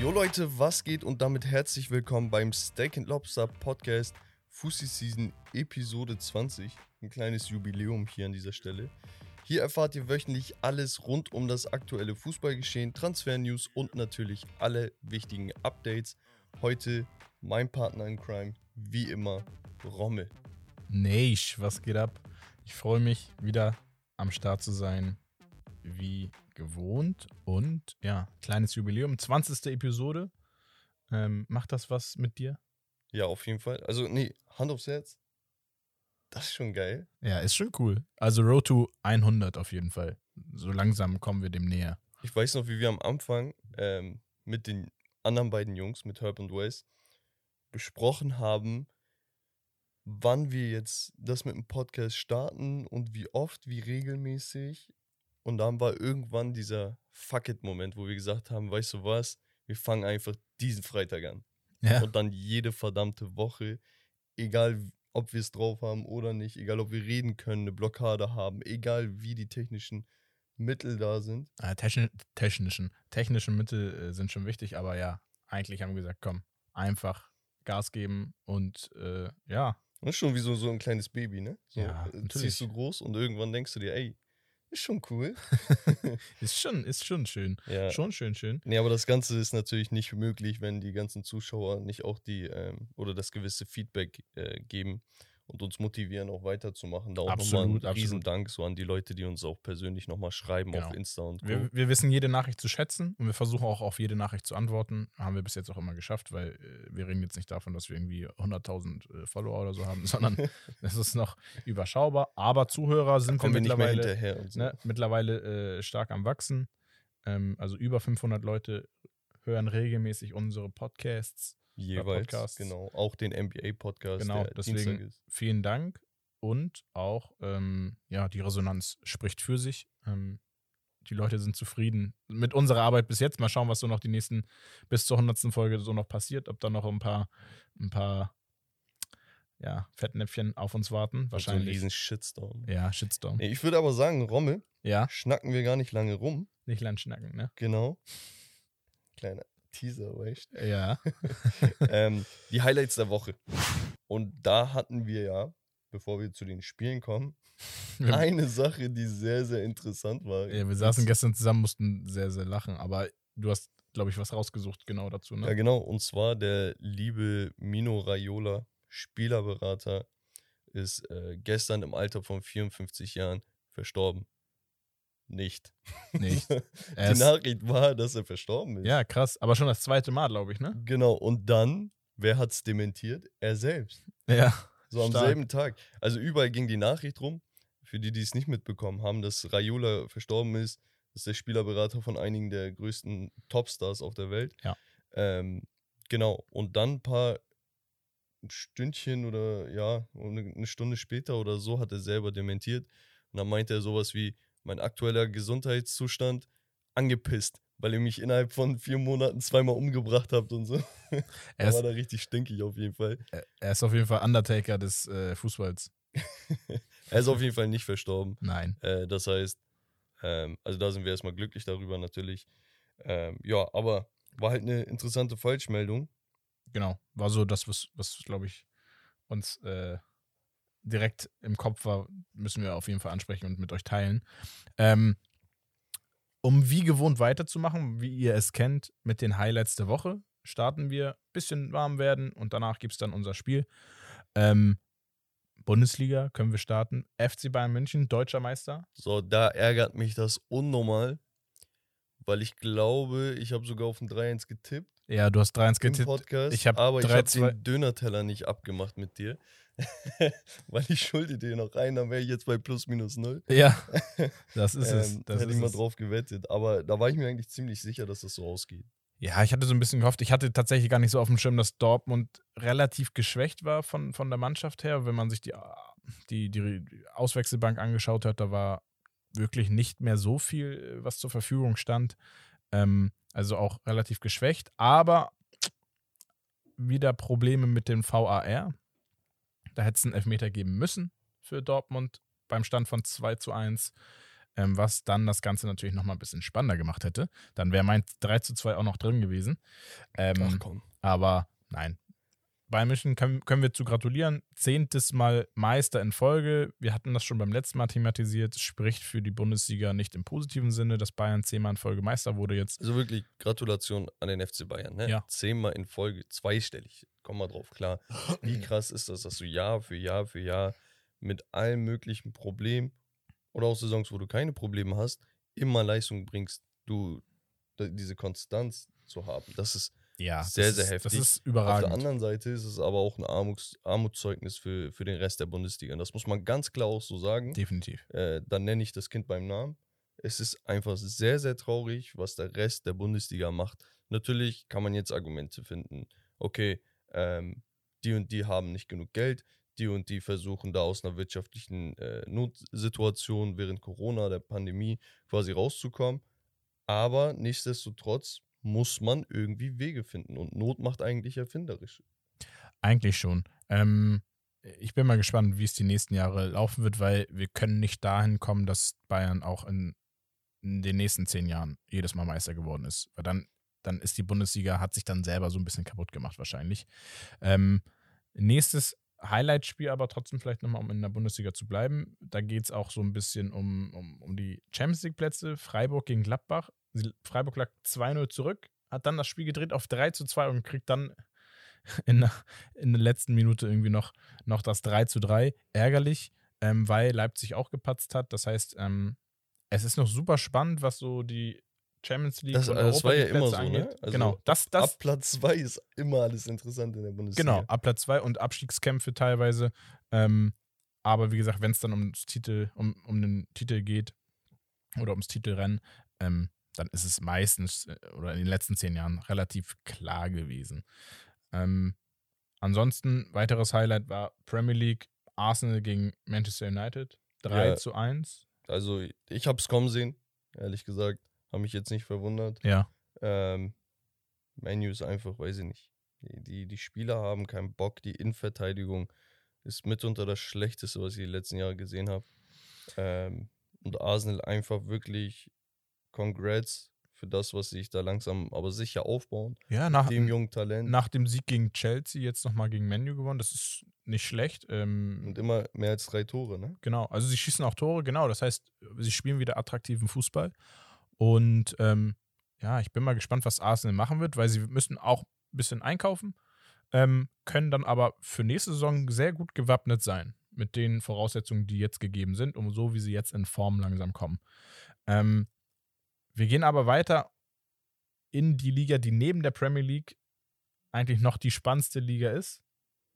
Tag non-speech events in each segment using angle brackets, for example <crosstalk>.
Jo Leute, was geht und damit herzlich willkommen beim Steak and Lobster Podcast Fussi Season Episode 20. Ein kleines Jubiläum hier an dieser Stelle. Hier erfahrt ihr wöchentlich alles rund um das aktuelle Fußballgeschehen, Transfer-News und natürlich alle wichtigen Updates. Heute mein Partner in Crime, wie immer, Rommel. Neisch, was geht ab? Ich freue mich, wieder am Start zu sein, wie gewohnt. Und ja, kleines Jubiläum, 20. Episode. Ähm, macht das was mit dir? Ja, auf jeden Fall. Also, nee, Hand aufs Herz. Das ist schon geil. Ja, ist schon cool. Also Road to 100 auf jeden Fall. So langsam kommen wir dem näher. Ich weiß noch, wie wir am Anfang ähm, mit den anderen beiden Jungs, mit Herb und Wes, besprochen haben, wann wir jetzt das mit dem Podcast starten und wie oft, wie regelmäßig. Und dann war irgendwann dieser Fuck it-Moment, wo wir gesagt haben, weißt du was, wir fangen einfach diesen Freitag an. Ja. Und dann jede verdammte Woche, egal ob wir es drauf haben oder nicht, egal ob wir reden können, eine Blockade haben, egal wie die technischen Mittel da sind. Äh, techni technischen, technischen Mittel äh, sind schon wichtig, aber ja, eigentlich haben wir gesagt, komm, einfach Gas geben und äh, ja, Das ist schon wie so, so ein kleines Baby, ne? So, Ja, äh, natürlich. ziehst du groß und irgendwann denkst du dir, ey, ist schon cool. <laughs> ist schon, ist schon schön. Ja. Schon schön, schön. Nee, aber das Ganze ist natürlich nicht möglich, wenn die ganzen Zuschauer nicht auch die ähm, oder das gewisse Feedback äh, geben und uns motivieren, auch weiterzumachen. Da auch nochmal ein. Riesendank so an die Leute, die uns auch persönlich nochmal schreiben auf Genau. Insta und Co. Wir, wir wissen jede Nachricht zu schätzen und wir versuchen auch auf jede Nachricht zu antworten. Haben wir bis jetzt auch immer geschafft, weil äh, wir reden jetzt nicht davon, dass wir irgendwie 100.000 äh, Follower oder so haben, <laughs> sondern <laughs> es ist noch überschaubar. Aber Zuhörer sind wir mittlerweile, so. ne, mittlerweile äh, stark am Wachsen. Ähm, also über 500 Leute hören regelmäßig unsere Podcasts. Jeweils, Podcasts. genau. Auch den NBA-Podcast, Genau, deswegen vielen Dank und auch ähm, ja die Resonanz spricht für sich. Ähm, die Leute sind zufrieden mit unserer Arbeit bis jetzt. Mal schauen, was so noch die nächsten bis zur 100. Folge so noch passiert, ob da noch ein paar ein paar ja, Fettnäpfchen auf uns warten. Und So ein Wahrscheinlich. riesen Shitstorm. ja, Shitstorm. Ich würde aber sagen, Rommel, Ja, schnacken wir gar nicht lange rum. nicht Landschnacken, ne? Genau. Kleiner Teaser, weißt du? Ja. <laughs> ähm, die Highlights der Woche. Und da hatten wir ja, bevor wir zu den Spielen kommen, eine Sache, die sehr, sehr interessant war. ja, wir saßen gestern zusammen, mussten sehr, sehr lachen, aber du hast, glaube ich, was rausgesucht genau dazu, Ja, ne? genau. Und zwar der liebe Mino Raiola, Spielerberater, ist äh, gestern im Alter von 54 Jahren verstorben. Nicht. Nicht. <laughs> Die Nachricht war, dass er verstorben ist. ja, krass. Aber schon das zweite Mal, glaube ich, ne? Genau. Und dann, wer hat es dementiert? Er selbst. Ja. So am Stark. selben Tag. Also überall ging die Nachricht rum, für die, die es nicht mitbekommen haben, dass Raiola verstorben ist. Das ist der Spielerberater von einigen der größten Topstars auf der Welt. Ja. Ähm, genau. Und dann ein paar Stündchen oder ja, eine Stunde später oder so hat er selber dementiert. Und dann meinte er sowas wie, mein aktueller Gesundheitszustand angepisst, weil ihr mich innerhalb von vier Monaten zweimal umgebracht habt und so. <laughs> Er ist, war da richtig stinkig auf jeden Fall. er- er ist auf jeden Fall Undertaker des äh, Fußballs. <laughs> Er ist auf jeden Fall nicht verstorben. Nein. Äh, das heißt, ähm, also da sind wir erstmal glücklich darüber natürlich. Ähm, ja, aber war halt eine interessante Falschmeldung. Genau. War so das, was, was glaube ich, uns äh, direkt im Kopf war, müssen wir auf jeden Fall ansprechen und mit euch teilen. Ähm, um wie gewohnt weiterzumachen, wie ihr es kennt, mit den Highlights der Woche, starten wir, bisschen warm werden und danach gibt es dann unser Spiel. Ähm, Bundesliga können wir starten. FC Bayern München, deutscher Meister. So, da ärgert mich das unnormal, weil ich glaube, ich habe sogar auf ein 3-1 getippt Ja, du hast 3-1 im getippt. Podcast, Ich hab aber ich habe 3-2 den Dönerteller nicht abgemacht mit dir, <laughs> weil ich schulde dir noch einen, dann wäre ich jetzt bei plus minus null. Ja, <laughs> das ist es. Ähm, Das hätte ist ich mal es. drauf gewettet, aber da war ich mir eigentlich ziemlich sicher, dass das so ausgeht. Ja, ich hatte so ein bisschen gehofft. Ich hatte tatsächlich gar nicht so auf dem Schirm, dass Dortmund relativ geschwächt war von, von der Mannschaft her. Wenn man sich die, die, die Auswechselbank angeschaut hat, da war wirklich nicht mehr so viel, was zur Verfügung stand. Ähm, also auch relativ geschwächt. Aber wieder Probleme mit dem VAR. Da hätte es einen Elfmeter geben müssen für Dortmund beim Stand von 2 zu 1. ähm, was dann das Ganze natürlich nochmal ein bisschen spannender gemacht hätte. Dann wäre mein 3 zu 2 auch noch drin gewesen. Ähm, Ach komm. aber nein. Bayern München können, können wir zu gratulieren. Zehntes Mal Meister in Folge. Wir hatten das schon beim letzten Mal thematisiert. Spricht für die Bundesliga nicht im positiven Sinne, dass Bayern zehnmal in Folge Meister wurde jetzt. Also wirklich Gratulation an den FC Bayern. Ne? Ja. Zehnmal in Folge, zweistellig. Komm mal drauf klar. Wie <clears throat> krass ist das, dass du Jahr für Jahr für Jahr mit allen möglichen Problemen oder auch Saisons, wo du keine Probleme hast, immer Leistung bringst, du diese Konstanz zu haben. Das ist Ja, Sehr, sehr ist, heftig. Das ist Auf der überragend. anderen Seite ist es aber auch ein Armuts Armutszeugnis für, für den Rest der Bundesliga. Und das muss man ganz klar auch so sagen. Definitiv. Äh, dann nenne ich das Kind beim Namen. Es ist einfach sehr, sehr traurig, was der Rest der Bundesliga macht. Natürlich kann man jetzt Argumente finden. Okay, ähm, die und die haben nicht genug Geld, die und die versuchen da aus einer wirtschaftlichen äh, Notsituation während Corona, der Pandemie quasi rauszukommen. Aber nichtsdestotrotz muss man irgendwie Wege finden. Und Not macht eigentlich erfinderisch. Eigentlich schon. Ähm, ich bin mal gespannt, wie es die nächsten Jahre laufen wird, weil wir können nicht dahin kommen, dass Bayern auch in, in den nächsten zehn Jahren jedes Mal Meister geworden ist. Weil dann, dann ist die Bundesliga, hat sich dann selber so ein bisschen kaputt gemacht wahrscheinlich. Ähm, nächstes Highlight-Spiel aber trotzdem vielleicht nochmal, um in der Bundesliga zu bleiben. Da geht es auch so ein bisschen um, um, um die Champions League-Plätze. Freiburg gegen Gladbach. Freiburg lag 2-0 zurück, hat dann das Spiel gedreht auf 3 zu 2 und kriegt dann <laughs> in der, in der letzten Minute irgendwie noch, noch das 3 zu 3. Ärgerlich, ähm, weil Leipzig auch gepatzt hat. Das heißt, ähm, es ist noch super spannend, was so die Champions League Das- und äh, das war ja immer so, ne? angeht. Also genau, das, das, Ab Platz 2 ist immer alles interessant in der Bundesliga. Genau, ab Platz 2 und Abstiegskämpfe teilweise. Ähm, aber wie gesagt, wenn es dann ums Titel, um, um den Titel geht oder ums Titelrennen, ähm, dann ist es meistens äh, oder in den letzten zehn Jahren relativ klar gewesen. Ähm, ansonsten, weiteres Highlight war Premier League, Arsenal gegen Manchester United. 3 Ja. zu 1. Also ich habe es kommen sehen, ehrlich gesagt. Habe mich jetzt nicht verwundert. Ja. Ähm, Menu ist einfach, weiß ich nicht. Die, die, die Spieler haben keinen Bock. Die Innenverteidigung ist mitunter das Schlechteste, was ich die letzten Jahre gesehen habe. Ähm, und Arsenal einfach wirklich Congrats für das, was sie sich da langsam, aber sicher aufbauen. Ja, nach, Dem jungen Talent. nach dem Sieg gegen Chelsea jetzt nochmal gegen Menu gewonnen. Das ist nicht schlecht. Ähm, Und immer mehr als drei Tore, ne? Genau, also sie schießen auch Tore, genau. Das heißt, sie spielen wieder attraktiven Fußball. Und ähm, ja, ich bin mal gespannt, was Arsenal machen wird, weil sie müssen auch ein bisschen einkaufen, ähm, können dann aber für nächste Saison sehr gut gewappnet sein mit den Voraussetzungen, die jetzt gegeben sind, um so wie sie jetzt in Form langsam kommen. Ähm, wir gehen aber weiter in die Liga, die neben der Premier League eigentlich noch die spannendste Liga ist.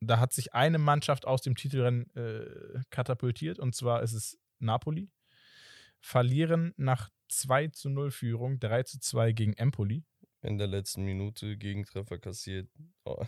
Da hat sich eine Mannschaft aus dem Titelrennen äh, katapultiert und zwar ist es Napoli. Verlieren nach 2 zu 0 Führung, 3 zu 2 gegen Empoli. In der letzten Minute Gegentreffer kassiert. Oh.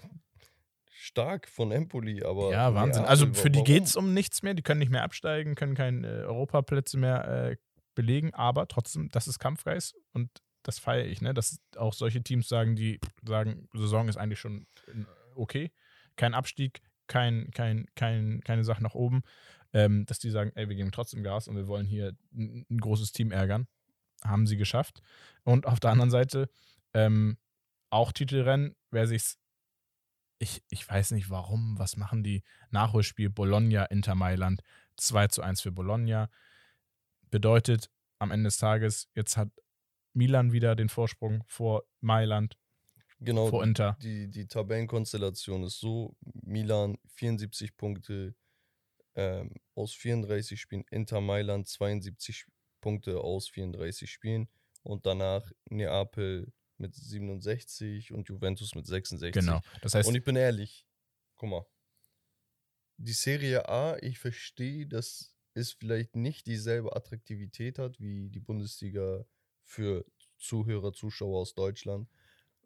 Stark von Empoli, aber. ja, Wahnsinn. Also für die geht es um nichts mehr. Die können nicht mehr absteigen, können keine äh, Europaplätze mehr äh, belegen, aber trotzdem, das ist Kampfgeist und das feiere ich, ne? Dass auch solche Teams sagen, die sagen, Saison ist eigentlich schon in- okay. Kein Abstieg, kein, kein, kein, keine Sache nach oben. Ähm, dass die sagen, ey, wir geben trotzdem Gas und wir wollen hier ein, ein großes Team ärgern. Haben sie geschafft. Und auf der anderen Seite, ähm, auch Titelrennen, wer sich's ich, ich weiß nicht warum, was machen die? Nachholspiel Bologna, Inter Mailand, 2 zu 1 für Bologna. Bedeutet am Ende des Tages, jetzt hat Milan wieder den Vorsprung vor Mailand, Genau, vor Inter. die, die Tabellenkonstellation ist so: Milan 74 Punkte ähm, aus 34 Spielen, Inter Mailand 72 Punkte aus 34 Spielen und danach Neapel mit 67 und Juventus mit 66. Genau. Das heißt, Und ich bin ehrlich, guck mal, die Serie A, ich verstehe, dass es vielleicht nicht dieselbe Attraktivität hat wie die Bundesliga für Zuhörer, Zuschauer aus Deutschland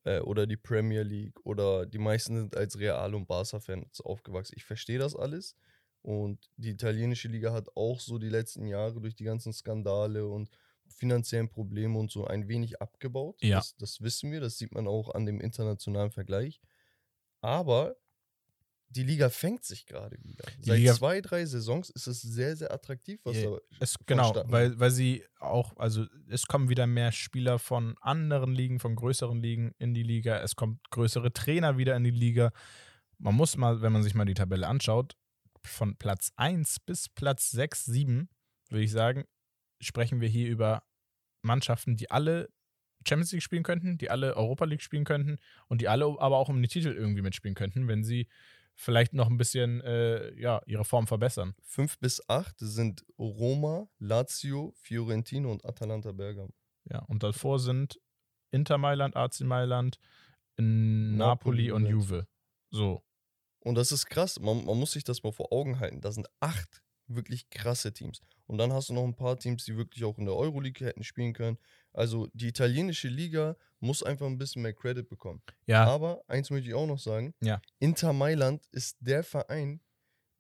äh, oder die Premier League oder die meisten sind als Real- und Barca-Fans aufgewachsen. Ich verstehe das alles und die italienische Liga hat auch so die letzten Jahre durch die ganzen Skandale und finanziellen Probleme und so ein wenig abgebaut. Ja. Das, das wissen wir, das sieht man auch an dem internationalen Vergleich. Aber die Liga fängt sich gerade wieder. Seit Liga- zwei, drei Saisons ist es sehr, sehr attraktiv, was Ja, da Es, genau, weil, weil sie auch, also es kommen wieder mehr Spieler von anderen Ligen, von größeren Ligen in die Liga. Es kommt größere Trainer wieder in die Liga. Man muss mal, wenn man sich mal die Tabelle anschaut, von Platz 1 bis Platz 6, 7, würde ich sagen, sprechen wir hier über Mannschaften, die alle Champions League spielen könnten, die alle Europa League spielen könnten und die alle aber auch um die Titel irgendwie mitspielen könnten, wenn sie vielleicht noch ein bisschen äh, ja, ihre Form verbessern. Fünf bis acht sind Roma, Lazio, Fiorentino und Atalanta Bergamo. Ja, und davor sind Inter Mailand, AC Mailand, Napoli, Napoli, und. Juve. So. Und das ist krass. Man, man muss sich das mal vor Augen halten. Da sind acht wirklich krasse Teams. Und dann hast du noch ein paar Teams, die wirklich auch in der Euroleague hätten spielen können. Also die italienische Liga muss einfach ein bisschen mehr Credit bekommen. Ja, Aber eins möchte ich auch noch sagen. Ja. Inter Mailand ist der Verein,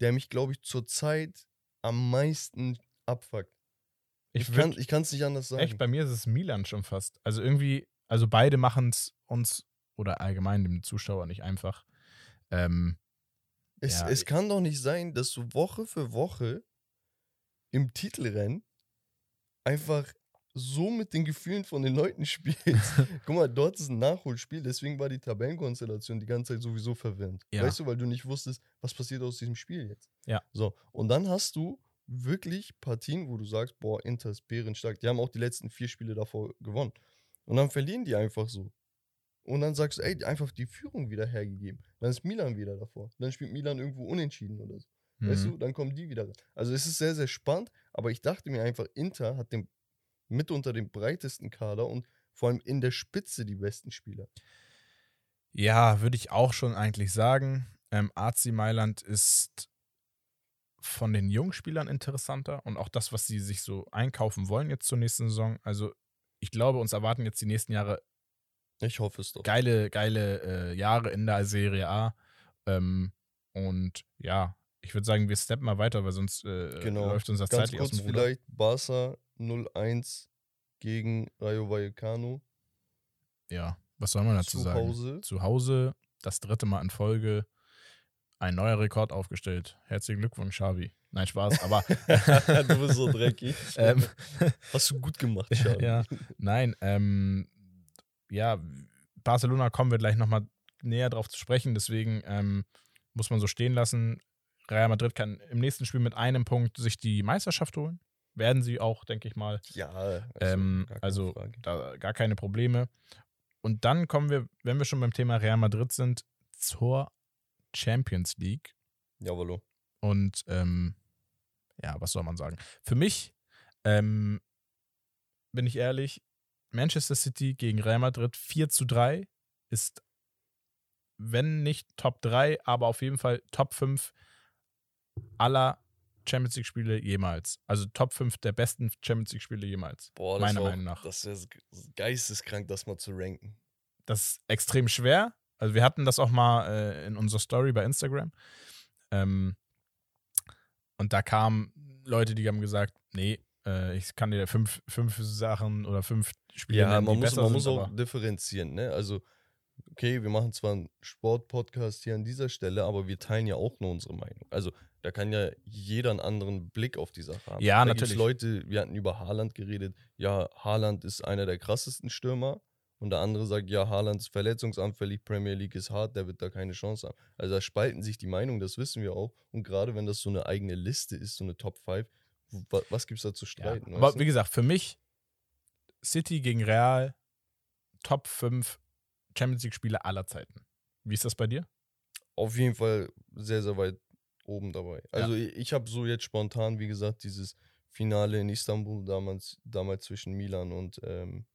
der mich, glaube ich, zurzeit am meisten abfuckt. ich, Ich, würd- kann es nicht anders sagen. echt, bei mir ist es Milan schon fast. Also irgendwie, also beide machen es uns oder allgemein dem Zuschauer nicht einfach. Ähm, Es, Ja, es kann doch nicht sein, dass du Woche für Woche im Titelrennen einfach so mit den Gefühlen von den Leuten spielst. <laughs> Guck mal, dort ist ein Nachholspiel, deswegen war die Tabellenkonstellation die ganze Zeit sowieso verwirrend. Ja. Weißt du, weil du nicht wusstest, was passiert aus diesem Spiel jetzt. Ja. So, und dann hast du wirklich Partien, wo du sagst, boah, Inter ist bärenstark. Die haben auch die letzten vier Spiele davor gewonnen. Und dann verlieren die einfach so. Und dann sagst du, ey, einfach die Führung wieder hergegeben. Dann ist Milan wieder davor. Dann spielt Milan irgendwo unentschieden oder so. Weißt mhm. du, dann kommen die wieder. Also es ist sehr, sehr spannend, aber ich dachte mir einfach, Inter hat den, mitunter den breitesten Kader und vor allem in der Spitze die besten Spieler. Ja, würde ich auch schon eigentlich sagen. Ähm, AC Mailand ist von den jungen Spielern interessanter und auch das, was sie sich so einkaufen wollen jetzt zur nächsten Saison. Also ich glaube, uns erwarten jetzt die nächsten Jahre Ich hoffe es doch. geile, geile äh, Jahre in der Serie A. Ähm, und ja, ich würde sagen, wir steppen mal weiter, weil sonst äh, Genau. läuft unser Ganz aus kurz dem Ruder. vielleicht, Barca 0-1 gegen Rayo Vallecano Ja, was soll man dazu zu sagen? Hause. Zu Hause, das dritte Mal in Folge, ein neuer Rekord aufgestellt. Herzlichen Glückwunsch, Xavi. Nein, Spaß, aber <laughs> du bist so dreckig. <laughs> ähm, <laughs> Hast du gut gemacht, Xavi. ja, nein, ähm, ja, Barcelona kommen wir gleich nochmal näher drauf zu sprechen, deswegen ähm, muss man so stehen lassen. Real Madrid kann im nächsten Spiel mit einem Punkt sich die Meisterschaft holen. Werden sie auch, denke ich mal. Ja, also, Ähm, gar keine also da gar keine Probleme. Und dann kommen wir, wenn wir schon beim Thema Real Madrid sind, zur Champions League. Jawollo. Und ähm, ja, was soll man sagen? Für mich, ähm, bin ich ehrlich, Manchester City gegen Real Madrid 4 zu 3 ist, wenn nicht Top 3, aber auf jeden Fall Top 5 aller Champions League-Spiele jemals. Also Top 5 der besten Champions League-Spiele jemals. Boah, das meiner auch- Meinung nach. Das ist geisteskrank, das mal zu ranken. Das ist extrem schwer. Also wir hatten das auch mal äh, in unserer Story bei Instagram. Ähm, und da kamen Leute, die haben gesagt, nee, äh, ich kann dir fünf, fünf Sachen oder fünf Spiele Ja, nennen, man die muss, besser man sind, muss auch aber differenzieren, ne? Also, okay, wir machen zwar einen Sport-Podcast hier an dieser Stelle, aber wir teilen ja auch nur unsere Meinung. Also, da kann ja jeder einen anderen Blick auf die Sache haben. Ja, da natürlich. Leute, wir hatten über Haaland geredet, ja, Haaland ist einer der krassesten Stürmer. Und der andere sagt, ja, Haaland ist verletzungsanfällig, Premier League ist hart, der wird da keine Chance haben. Also da spalten sich die Meinungen, das wissen wir auch. Und gerade wenn das so eine eigene Liste ist, so eine Top 5, wa- was gibt es da zu ja. streiten? Aber weißt du? wie gesagt, für mich City gegen Real Top 5 Champions League-Spiele aller Zeiten. Wie ist das bei dir? auf jeden Fall sehr, sehr weit oben dabei. Also ich, ich habe so jetzt spontan, wie gesagt, dieses Finale in Istanbul damals, damals zwischen Milan und ähm,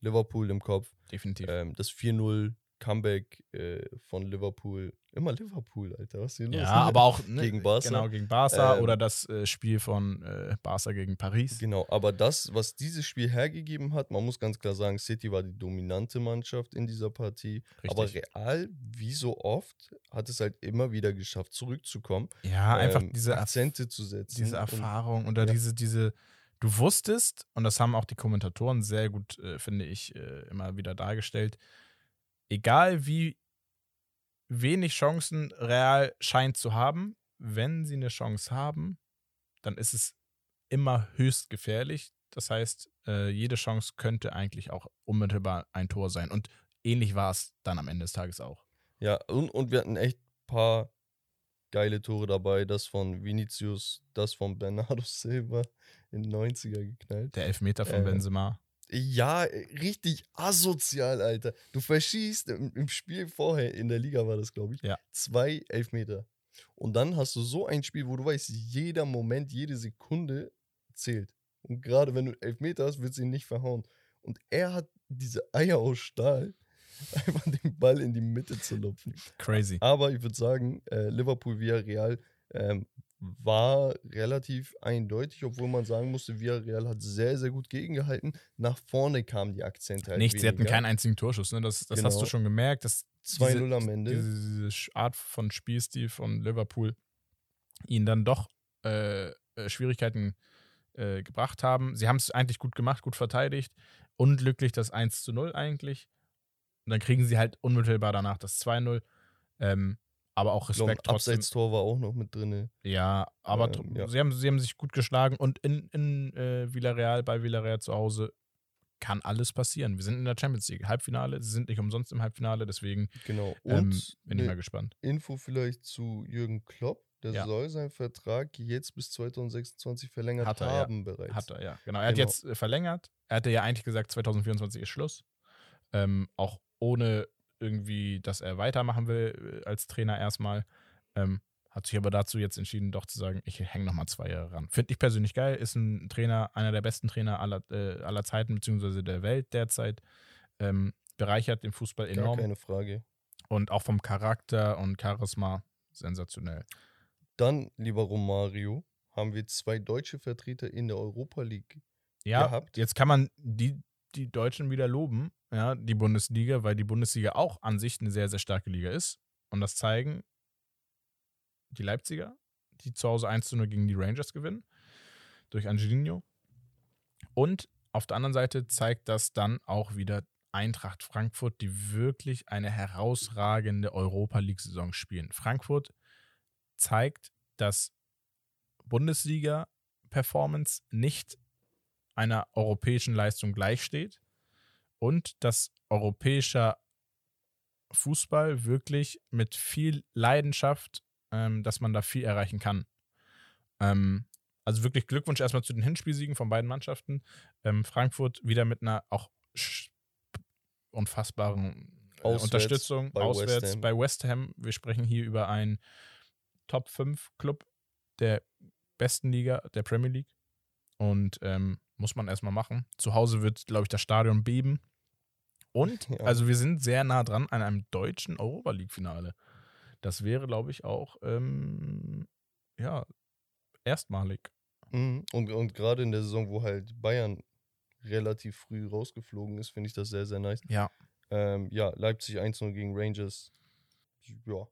Liverpool im Kopf. Definitiv. Ähm, das 4-0 Comeback äh, von Liverpool. Immer Liverpool, Alter. Was ist hier los? ja, aber auch ne, Gegen Barca. Genau, gegen Barca Ähm, oder das äh, Spiel von äh, Barca gegen Paris. Genau, aber das, was dieses Spiel hergegeben hat, man muss ganz klar sagen, City war die dominante Mannschaft in dieser Partie. Aber Richtig. Real, wie so oft, hat es halt immer wieder geschafft, zurückzukommen. ja, einfach ähm, diese Akzente zu setzen. diese und- Erfahrung oder ja. diese, diese, du wusstest, und das haben auch die Kommentatoren sehr gut, äh, finde ich, äh, immer wieder dargestellt, egal wie wenig Chancen Real scheint zu haben. Wenn sie eine Chance haben, dann ist es immer höchst gefährlich. Das heißt, äh, jede Chance könnte eigentlich auch unmittelbar ein Tor sein. Und ähnlich war es dann am Ende des Tages auch. Ja, und, und wir hatten echt ein paar geile Tore dabei. Das von Vinicius, das von Bernardo Silva in den 90er geknallt. Der Elfmeter von Äh, Benzema. Ja, richtig asozial, Alter. Du verschießt im, im Spiel vorher, in der Liga war das, glaube ich, Ja. zwei Elfmeter. Und dann hast du so ein Spiel, wo du weißt, jeder Moment, jede Sekunde zählt. Und gerade wenn du Elfmeter hast, wird sie ihn nicht verhauen. Und er hat diese Eier aus Stahl, <laughs> einfach den Ball in die Mitte zu lupfen. Crazy. Aber ich würde sagen, äh, Liverpool Villarreal ähm, war relativ eindeutig, obwohl man sagen musste, Villarreal hat sehr, sehr gut gegengehalten. Nach vorne kamen die Akzente halt Nichts, sie hatten keinen einzigen Torschuss. Ne? Das, das hast du Genau. schon gemerkt. Dass 2-0 am Ende. Diese, diese Art von Spielstil von Liverpool ihnen dann doch äh, äh, Schwierigkeiten äh, gebracht haben. Sie haben es eigentlich gut gemacht, gut verteidigt. Unglücklich das 1 zu 0 eigentlich. Und dann kriegen sie halt unmittelbar danach das 2-0. Ähm, aber auch Ich glaub, Respekt trotzdem. Abseitstor war auch noch mit drin. Ja, aber Ähm, ja. Sie, haben, sie haben sich gut geschlagen und in, in äh, Villarreal, bei Villarreal zu Hause, kann alles passieren. Wir sind in der Champions League, Halbfinale. Sie sind nicht umsonst im Halbfinale, deswegen Genau. Und ähm, bin ich mal gespannt. Info vielleicht zu Jürgen Klopp. Der Ja. soll seinen Vertrag jetzt bis 2026 verlängert Hat er, ja. haben bereits. Hat er, ja. Genau. Er hat Genau. jetzt äh, verlängert. Er hatte ja eigentlich gesagt, 2024 ist Schluss. Ähm, auch ohne irgendwie, dass er weitermachen will äh, als Trainer erstmal. Ähm, hat sich aber dazu jetzt entschieden, doch zu sagen, ich hänge nochmal zwei Jahre ran. Finde ich persönlich geil. Ist ein Trainer, einer der besten Trainer aller, äh, aller Zeiten, beziehungsweise der Welt derzeit. Ähm, bereichert den Fußball Gar enorm. keine Frage. Und auch vom Charakter und Charisma sensationell. Dann, lieber Romario, haben wir zwei deutsche Vertreter in der Europa League. Ja, gehabt. jetzt kann man die, die Deutschen wieder loben, ja, die Bundesliga, weil die Bundesliga auch an sich eine sehr, sehr starke Liga ist. Und das zeigen die Leipziger, die zu Hause 1 zu 0 gegen die Rangers gewinnen, durch Angelino. Und auf der anderen Seite zeigt das dann auch wieder Eintracht Frankfurt, die wirklich eine herausragende Europa League-Saison spielen. Frankfurt zeigt, dass Bundesliga-Performance nicht einer europäischen Leistung gleichsteht und dass europäischer Fußball wirklich mit viel Leidenschaft, ähm, dass man da viel erreichen kann. Ähm, also wirklich Glückwunsch erstmal zu den Hinspielsiegen von beiden Mannschaften. Ähm, Frankfurt wieder mit einer auch unfassbaren äh, Auswärts Unterstützung bei West auswärts Ham. bei West Ham. Wir sprechen hier über einen Top 5 Club der besten Liga, der Premier League. Und ähm, muss man erstmal machen. Zu Hause wird, glaube ich, das Stadion beben. Und, <laughs> Ja. also wir sind sehr nah dran an einem deutschen Europa League-Finale. Das wäre, glaube ich, auch, ähm, ja, erstmalig. Mhm. Und, und gerade in der Saison, wo halt Bayern relativ früh rausgeflogen ist, finde ich das sehr, sehr nice. Ja. Ähm, ja, Leipzig 1-0 gegen Rangers. Ja,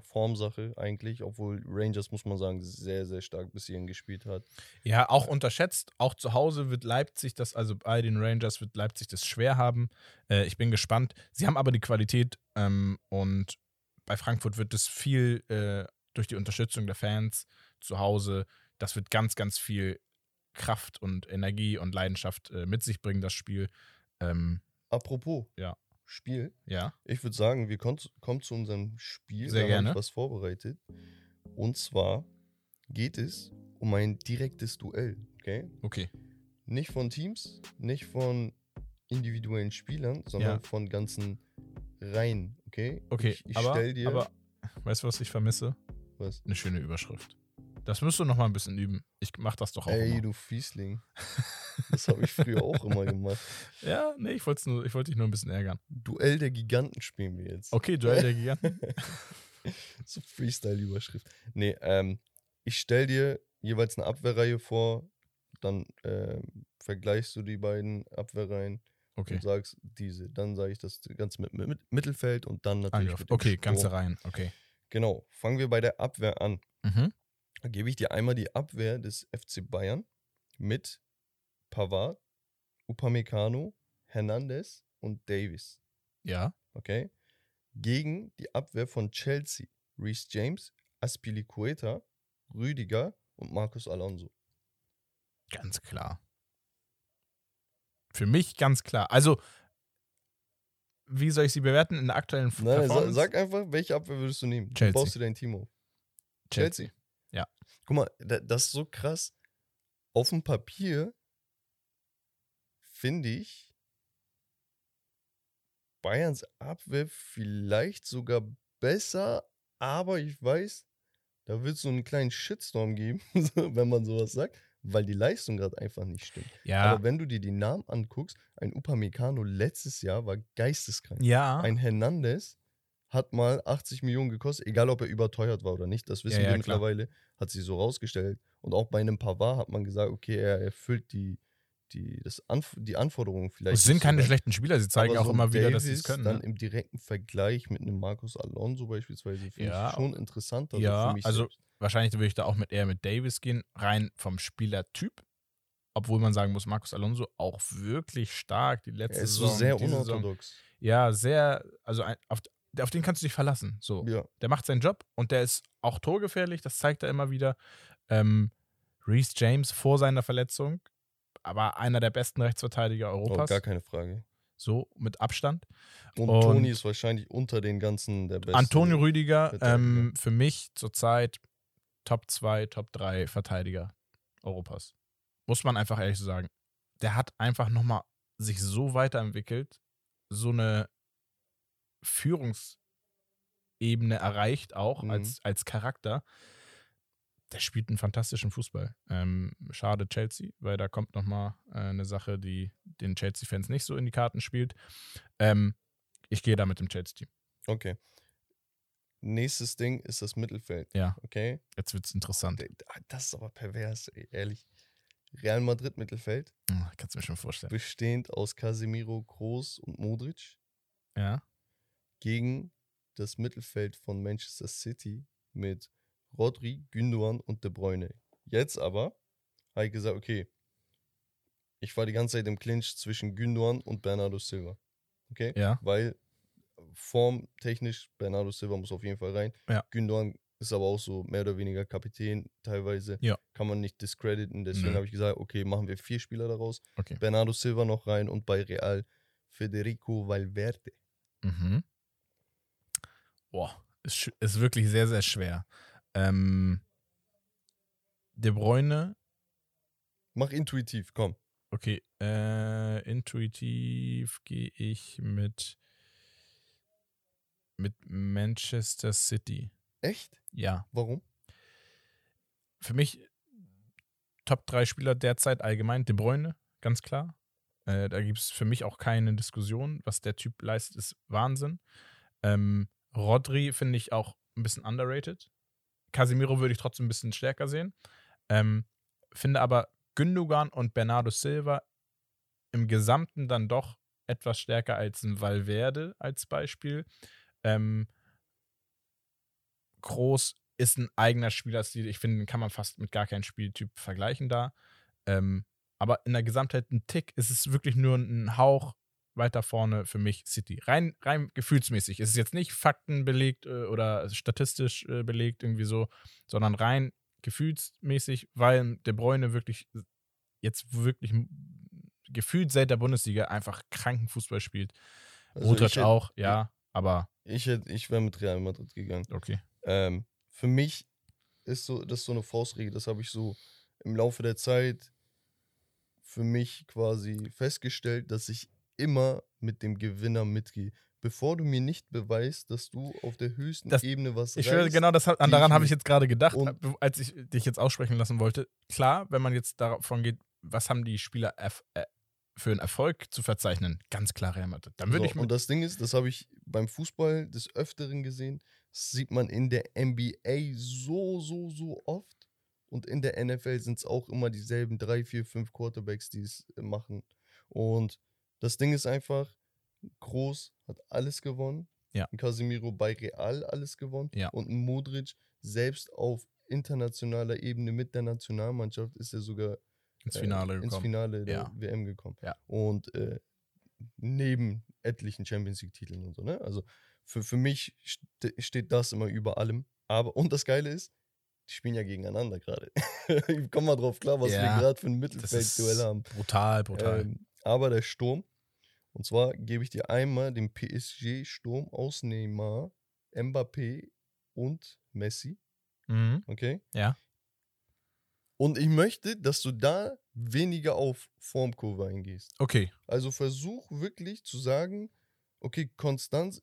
Formsache eigentlich, obwohl Rangers, muss man sagen, sehr, sehr stark bis hierhin gespielt hat. Ja, auch unterschätzt. Auch zu Hause wird Leipzig das, also bei den Rangers wird Leipzig das schwer haben. Äh, ich bin gespannt. Sie haben aber die Qualität ähm, und bei Frankfurt wird es viel äh, durch die Unterstützung der Fans zu Hause. Das wird ganz, ganz viel Kraft und Energie und Leidenschaft äh, mit sich bringen, das Spiel. Ähm, Apropos Ja. Spiel, ja, ich würde sagen, wir kommen, zu unserem Spiel. Sehr da gerne. Ich was vorbereitet. Und zwar geht es um ein direktes Duell, okay? okay. Nicht von Teams, nicht von individuellen Spielern, sondern Ja. von ganzen Reihen, okay? Okay, Ich, ich aber, stell dir aber weißt du, was ich vermisse? was. Eine schöne Überschrift. Das müsst du noch mal ein bisschen üben. Ich mach das doch auch Ey, immer. du Fiesling. <laughs> Das habe ich früher auch immer gemacht. Ja, nee, ich wollte nur, ich wollte dich nur ein bisschen ärgern. Duell der Giganten spielen wir jetzt. Okay, Duell der Giganten. <laughs> so Freestyle-Überschrift. Nee, ähm, ich stell dir jeweils eine Abwehrreihe vor, dann ähm, vergleichst du die beiden Abwehrreihen Okay. und sagst diese. Dann sage ich das Ganze mit, mit Mittelfeld und dann natürlich Angriff. mit Okay, ganze Reihen. Okay. Genau, fangen wir bei der Abwehr an. Mhm. Da gebe ich dir einmal die Abwehr des FC Bayern mit Pavard, Upamecano, Hernandez und Davis. Ja. Okay? gegen die Abwehr von Chelsea. Reece James, Aspilicueta, Rüdiger und Marcos Alonso. Ganz klar. Für mich ganz klar. Also, wie soll ich sie bewerten in der aktuellen Nein, Performance? sag einfach, welche Abwehr würdest du nehmen? Chelsea. Wie baust du dein Team auf? Chelsea. Ja. Guck mal, da- das ist so krass. Auf dem Papier finde ich Bayerns Abwehr vielleicht sogar besser, aber ich weiß, da wird es so einen kleinen Shitstorm geben, <laughs> wenn man sowas sagt, weil die Leistung gerade einfach nicht stimmt. Ja, Aber wenn du dir die Namen anguckst, ein Upamecano letztes Jahr war geisteskrank. ja. Ein Hernandez hat mal 80 Millionen gekostet, egal ob er überteuert war oder nicht. Das wissen Ja, ja, wir klar. mittlerweile, hat sich so rausgestellt. Und auch bei einem Pavard hat man gesagt, okay, er erfüllt die, die, das Anf die Anforderungen vielleicht. es sind keine so ganz. schlechten Spieler, sie zeigen auch so immer ein wieder, dass sie es Davis können. Dann Ne? im direkten Vergleich mit einem Marcos Alonso beispielsweise finde Ja. ich schon interessanter. so Ja, für mich also selbst. Wahrscheinlich würde ich da auch mit eher mit Davis gehen, rein vom Spielertyp. Obwohl man sagen muss, Marcos Alonso auch wirklich stark die letzte er ist so Saison. sehr diese Saison. unorthodox. Ja, sehr, also ein, auf, auf den kannst du dich verlassen. So. Ja. Der macht seinen Job und der ist auch torgefährlich, das zeigt er immer wieder. Ähm, Reese James vor seiner Verletzung, aber einer der besten Rechtsverteidiger Oh, Europas. gar keine Frage. so mit Abstand. Und, Und- Toni ist wahrscheinlich unter den ganzen der beste. Antonio Rüdiger, ähm, für mich zurzeit Top 2, Top 3 Verteidiger Europas. Muss man einfach ehrlich so sagen. Der hat einfach nochmal sich so weiterentwickelt, so eine Führungsebene erreicht, auch Mhm. als, als Charakter. Der spielt einen fantastischen Fußball. Ähm, schade Chelsea, weil da kommt nochmal äh, eine Sache, die den Chelsea-Fans nicht so in die Karten spielt. Ähm, ich gehe da mit dem Chelsea-Team. Okay. Nächstes Ding ist das Mittelfeld. Ja. Okay. Jetzt wird's interessant. D- Das ist aber pervers, ey, ehrlich. Real Madrid Mittelfeld, Hm, Kannst du mir schon vorstellen. bestehend aus Casemiro, Kroos und Modric, Ja. Gegen das Mittelfeld von Manchester City mit Rodri, Gündogan und De Bruyne. Jetzt aber habe ich gesagt, okay, ich war die ganze Zeit im Clinch zwischen Gündogan und Bernardo Silva. Okay? Ja. Weil formtechnisch Bernardo Silva muss auf jeden Fall rein. Ja. Gündogan ist aber auch so mehr oder weniger Kapitän teilweise. Ja. Kann man nicht discrediten. Deswegen Nö. habe ich gesagt, okay, machen wir vier Spieler daraus. Okay. Bernardo Silva noch rein und bei Real Federico Valverde. Mhm. Boah, ist, ist wirklich sehr, sehr schwer. Ähm, De Bruyne, Mach intuitiv, komm. okay, äh, intuitiv gehe ich mit, mit Manchester City. Echt? Ja, Warum? für mich Top 3 Spieler derzeit allgemein. De Bruyne, ganz klar. Äh, da gibt es für mich auch keine Diskussion. Was der Typ leistet, ist Wahnsinn. Ähm, Rodri finde ich auch ein bisschen underrated. Casemiro würde ich trotzdem ein bisschen stärker sehen. Ähm, finde aber Gündogan und Bernardo Silva im Gesamten dann doch etwas stärker als ein Valverde als Beispiel. Ähm, Groß ist ein eigener Spielerstil. Ich finde, den kann man fast mit gar keinem Spieltyp vergleichen da. Ähm, aber in der Gesamtheit ein Tick ist es wirklich nur ein Hauch weiter vorne für mich City. Rein, rein gefühlsmäßig. Es ist jetzt nicht faktenbelegt äh, oder statistisch äh, belegt irgendwie so, sondern rein gefühlsmäßig, weil De Bruyne wirklich jetzt wirklich gefühlt seit der Bundesliga einfach kranken Fußball spielt. Also Modric auch, ja, aber Ich, ich wäre mit Real Madrid gegangen. okay. Ähm, für mich ist so, das ist so eine Faustregel, das habe ich so im Laufe der Zeit für mich quasi festgestellt, dass ich immer mit dem Gewinner mitgehe. Bevor du mir nicht beweist, dass du auf der höchsten Das- Ebene was Ich reißt, genau das, daran habe ich jetzt gerade gedacht, Und- äh, als ich dich jetzt aussprechen lassen wollte. Klar, wenn man jetzt davon geht, was haben die Spieler äh, für einen Erfolg zu verzeichnen? Ganz klar Real Madrid. Dann würde so, ich und das Ding ist, das habe ich beim Fußball des Öfteren gesehen. Das sieht man in der NBA so, so, so oft. Und in der NFL sind es auch immer dieselben drei, vier, fünf Quarterbacks, die es äh, machen. Und das Ding ist einfach, Groß hat alles gewonnen. Ja. Casemiro bei Real alles gewonnen. Ja. Und Modric selbst auf internationaler Ebene mit der Nationalmannschaft ist er sogar ins äh, Finale ins gekommen. Finale der Ja. WM gekommen. Ja. Und äh, neben etlichen Champions League-Titeln und so, ne? Also für, für mich ste steht das immer über allem. Aber, und das Geile ist, die spielen ja gegeneinander gerade. ich <laughs> komm mal drauf klar, was Ja, wir gerade für ein Mittelfeldduell haben. brutal, brutal. Ähm, aber der Sturm, und zwar gebe ich dir einmal den PSG-Sturm aus Neymar, Mbappé und Messi. mhm. Okay? Ja. Und ich möchte, dass du da weniger auf Formkurve eingehst. Okay. Also versuch wirklich zu sagen, okay, Konstanz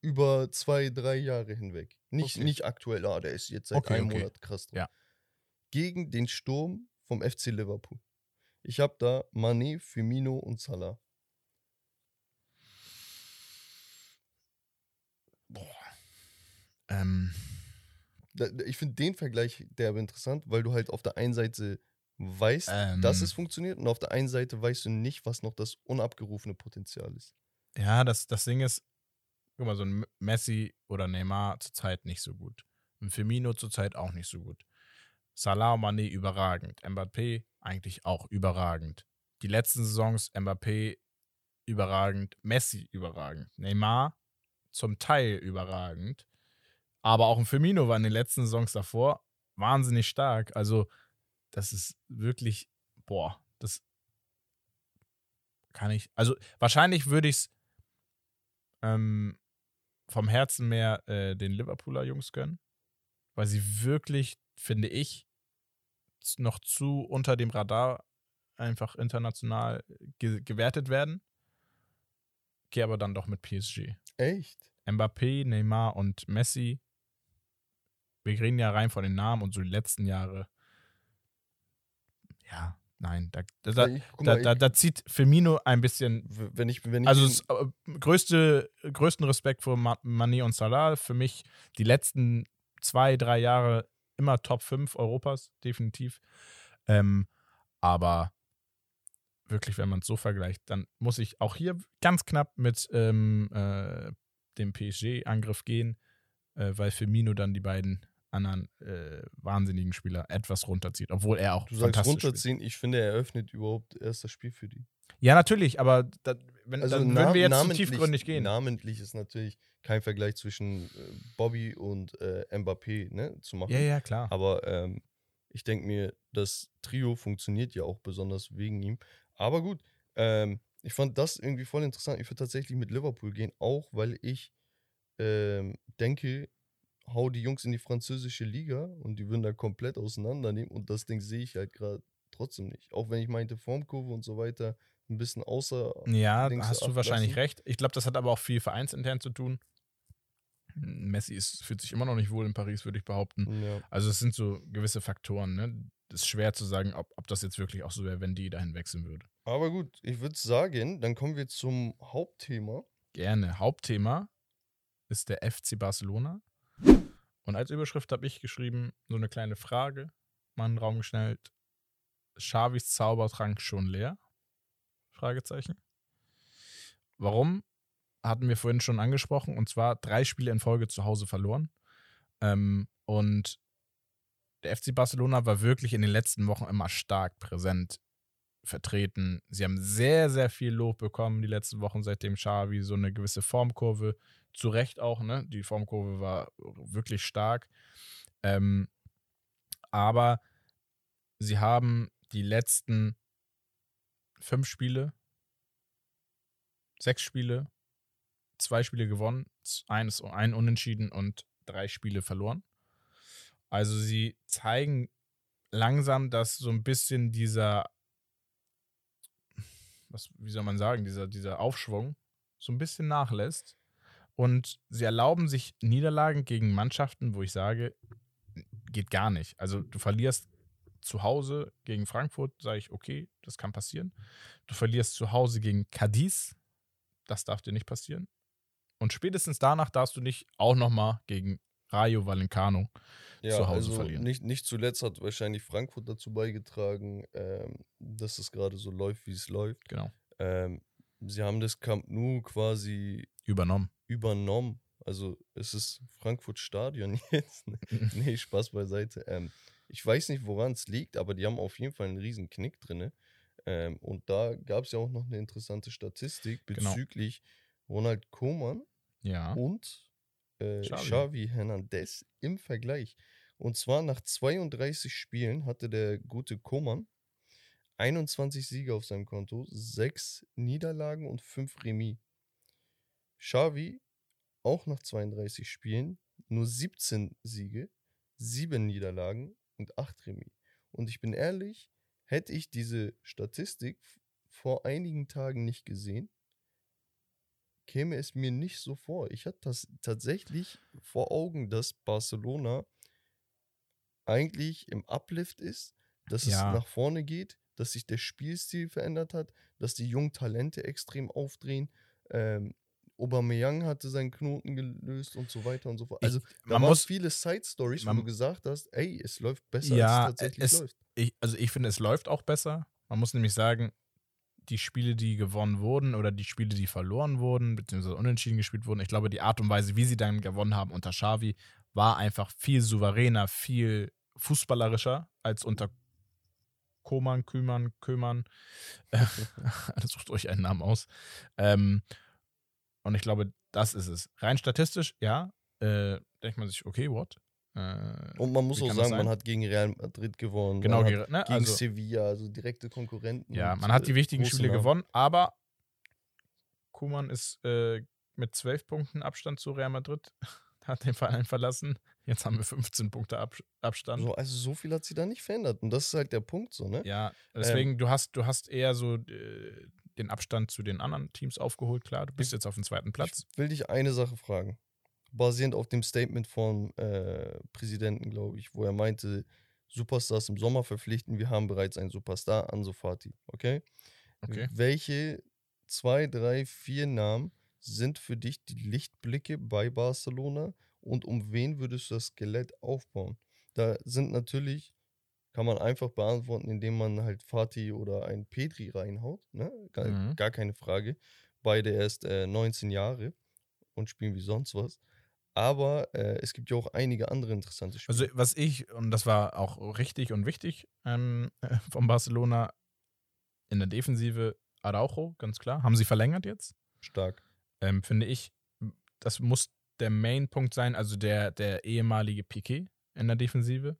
über zwei, drei Jahre hinweg. Nicht, Okay. nicht aktuell, ah, der ist jetzt seit Okay, einem okay. Monat krass drauf. Ja. Gegen den Sturm vom FC Liverpool. Ich habe da Mané, Firmino und Salah. Ähm, Ich finde den Vergleich derbe interessant, weil du halt auf der einen Seite weißt, ähm, dass es funktioniert und auf der einen Seite weißt du nicht, was noch das unabgerufene Potenzial ist. Ja, das, das Ding ist, guck mal, so ein Messi oder Neymar zurzeit nicht so gut. Ein Firmino zurzeit auch nicht so gut. Salah und Mané überragend. Mbappé eigentlich auch überragend. Die letzten Saisons Mbappé überragend, Messi überragend, Neymar zum Teil überragend. Aber auch ein Firmino war in den letzten Saisons davor wahnsinnig stark. Also, das ist wirklich, boah, das kann ich. Also, wahrscheinlich würde ich es ähm, vom Herzen mehr äh, den Liverpooler Jungs gönnen, weil sie wirklich, finde ich, noch zu unter dem Radar einfach international ge gewertet werden. Gehe aber dann doch mit PSG. Echt? Mbappé, Neymar und Messi. Wir reden ja rein von den Namen und so die letzten Jahre. Ja, nein, da, da, ich- da, mal, da, da zieht Firmino ein bisschen wenn ich, wenn ich also das, äh, größte, größten Respekt vor Ma Mané und Salah. Für mich die letzten zwei, drei Jahre immer Top 5 Europas, definitiv. Ähm, aber wirklich, wenn man es so vergleicht, dann muss ich auch hier ganz knapp mit ähm, äh, dem PSG-Angriff gehen, äh, weil Firmino dann die beiden anderen äh, wahnsinnigen Spieler etwas runterzieht, obwohl er auch Du sagst fantastisch spielt. runterziehen, ich finde, er eröffnet überhaupt erst das Spiel für die. Ja, natürlich, aber da, wenn, Also dann würden wir jetzt zu namentlich- tiefgründig gehen. Namentlich ist natürlich kein Vergleich zwischen äh, Bobby und äh, Mbappé ne, zu machen. Ja, ja, klar. Aber ähm, ich denke mir, das Trio funktioniert ja auch besonders wegen ihm. Aber gut, ähm, ich fand das irgendwie voll interessant. Ich würde tatsächlich mit Liverpool gehen, auch weil ich ähm, denke, hau die Jungs in die französische Liga und die würden da komplett auseinandernehmen. Und das Ding sehe ich halt gerade trotzdem nicht. Auch wenn ich meinte, Formkurve und so weiter ein bisschen außer. Ja, Dings hast du wahrscheinlich recht. Ich glaube, das hat aber auch viel vereinsintern zu tun. Messi ist, fühlt sich immer noch nicht wohl in Paris, würde ich behaupten. Ja. Also es sind so gewisse Faktoren. Ne? Das ist schwer zu sagen, ob, ob das jetzt wirklich auch so wäre, wenn die dahin wechseln würde. Aber gut, ich würde sagen, dann kommen wir zum Hauptthema. Gerne. Hauptthema ist der FC Barcelona. Und als Überschrift habe ich geschrieben, so eine kleine Frage, mal in den Raum gestellt. Xavis Zaubertrank schon leer? Fragezeichen. Warum? Hatten wir vorhin schon angesprochen. Und zwar drei Spiele in Folge zu Hause verloren. Ähm, und der FC Barcelona war wirklich in den letzten Wochen immer stark präsent vertreten. Sie haben sehr, sehr viel Lob bekommen die letzten Wochen, seitdem Xavi so eine gewisse Formkurve, zu Recht auch, ne? Die Formkurve war wirklich stark. Ähm, aber sie haben die letzten fünf Spiele, sechs Spiele, zwei Spiele gewonnen, eines, ein Unentschieden und drei Spiele verloren. Also sie zeigen langsam, dass so ein bisschen dieser was, wie soll man sagen, dieser, dieser Aufschwung so ein bisschen nachlässt. Und sie erlauben sich Niederlagen gegen Mannschaften, wo ich sage, geht gar nicht. Also du verlierst zu Hause gegen Frankfurt, sage ich, okay, das kann passieren. Du verlierst zu Hause gegen Cadiz, das darf dir nicht passieren. Und spätestens danach darfst du nicht auch nochmal gegen Rayo Vallecano Ja, zu Hause also verlieren. Nicht, nicht zuletzt hat wahrscheinlich Frankfurt dazu beigetragen, ähm, dass es gerade so läuft, wie es läuft. Genau. Ähm, sie haben das Camp Nou quasi übernommen. Übernommen. Also es ist Frankfurt Stadion <laughs> jetzt. nee, Spaß beiseite. Ähm, ich weiß nicht, woran es liegt, aber die haben auf jeden Fall einen riesen Knick drin. Ähm, und da gab es ja auch noch eine interessante Statistik Genau. bezüglich Ronald Koeman. Ja. und äh, Xavi. Xavi Hernandez im Vergleich. Und zwar nach 32 Spielen hatte der gute Koman 21 Siege auf seinem Konto, 6 Niederlagen und 5 Remis. Xavi auch nach 32 Spielen nur 17 Siege, 7 Niederlagen und 8 Remis. Und ich bin ehrlich, hätte ich diese Statistik vor einigen Tagen nicht gesehen, käme es mir nicht so vor. Ich hatte das tatsächlich vor Augen, dass Barcelona eigentlich im Uplift ist, dass Ja. es nach vorne geht, dass sich der Spielstil verändert hat, dass die jungen Talente extrem aufdrehen. Ähm, Aubameyang hatte seinen Knoten gelöst und so weiter und so fort. Ich- Also da man muss- viele Side-Stories, wo man- du gesagt hast, ey, es läuft besser, Ja, als es tatsächlich es- läuft. ich, also ich finde, es läuft auch besser. Man muss nämlich sagen, die Spiele, die gewonnen wurden oder die Spiele, die verloren wurden, beziehungsweise unentschieden gespielt wurden, ich glaube, die Art und Weise, wie sie dann gewonnen haben unter Xavi, war einfach viel souveräner, viel fußballerischer als unter Koman, Kümmern, Kömern. <laughs> Sucht euch einen Namen aus. Ähm, und ich glaube, das ist es. Rein statistisch, ja, äh, denkt man sich, okay, what? Äh, Und man muss auch sagen, man hat gegen Real Madrid gewonnen. genau, ne? gegen also, Sevilla, also direkte Konkurrenten. Ja, man hat die äh, wichtigen Spiele Namen. gewonnen, aber Kuman ist äh, mit 12 Punkten Abstand zu Real Madrid, <laughs> hat den Verein verlassen. Jetzt haben wir 15 Punkte Ab Abstand. So, also so viel hat sie da nicht verändert. Und das ist halt der Punkt so, ne? Ja, deswegen, du, hast, du hast eher so äh, den Abstand zu den anderen Teams aufgeholt, klar. Du bist jetzt auf dem zweiten Platz. Ich will dich eine Sache fragen. Basierend auf dem Statement vom äh, Präsidenten, glaube ich, wo er meinte, Superstars im Sommer verpflichten, wir haben bereits einen Superstar, Ansu Fati, okay? Okay. Welche zwei, drei, vier Namen sind für dich die Lichtblicke bei Barcelona und um wen würdest du das Skelett aufbauen? Da sind natürlich, kann man einfach beantworten, indem man halt Fatih oder einen Petri reinhaut, ne? Gar, Mhm. gar keine Frage. Beide erst äh, 19 Jahre und spielen wie sonst was. Aber äh, es gibt ja auch einige andere interessante Spiele. Also, was ich, und das war auch richtig und wichtig ähm, <laughs> von Barcelona in der Defensive, Araujo, ganz klar. Haben sie verlängert jetzt? Stark. ähm, finde ich, das muss der Main-Punkt sein, also der, der ehemalige Piquet in der Defensive.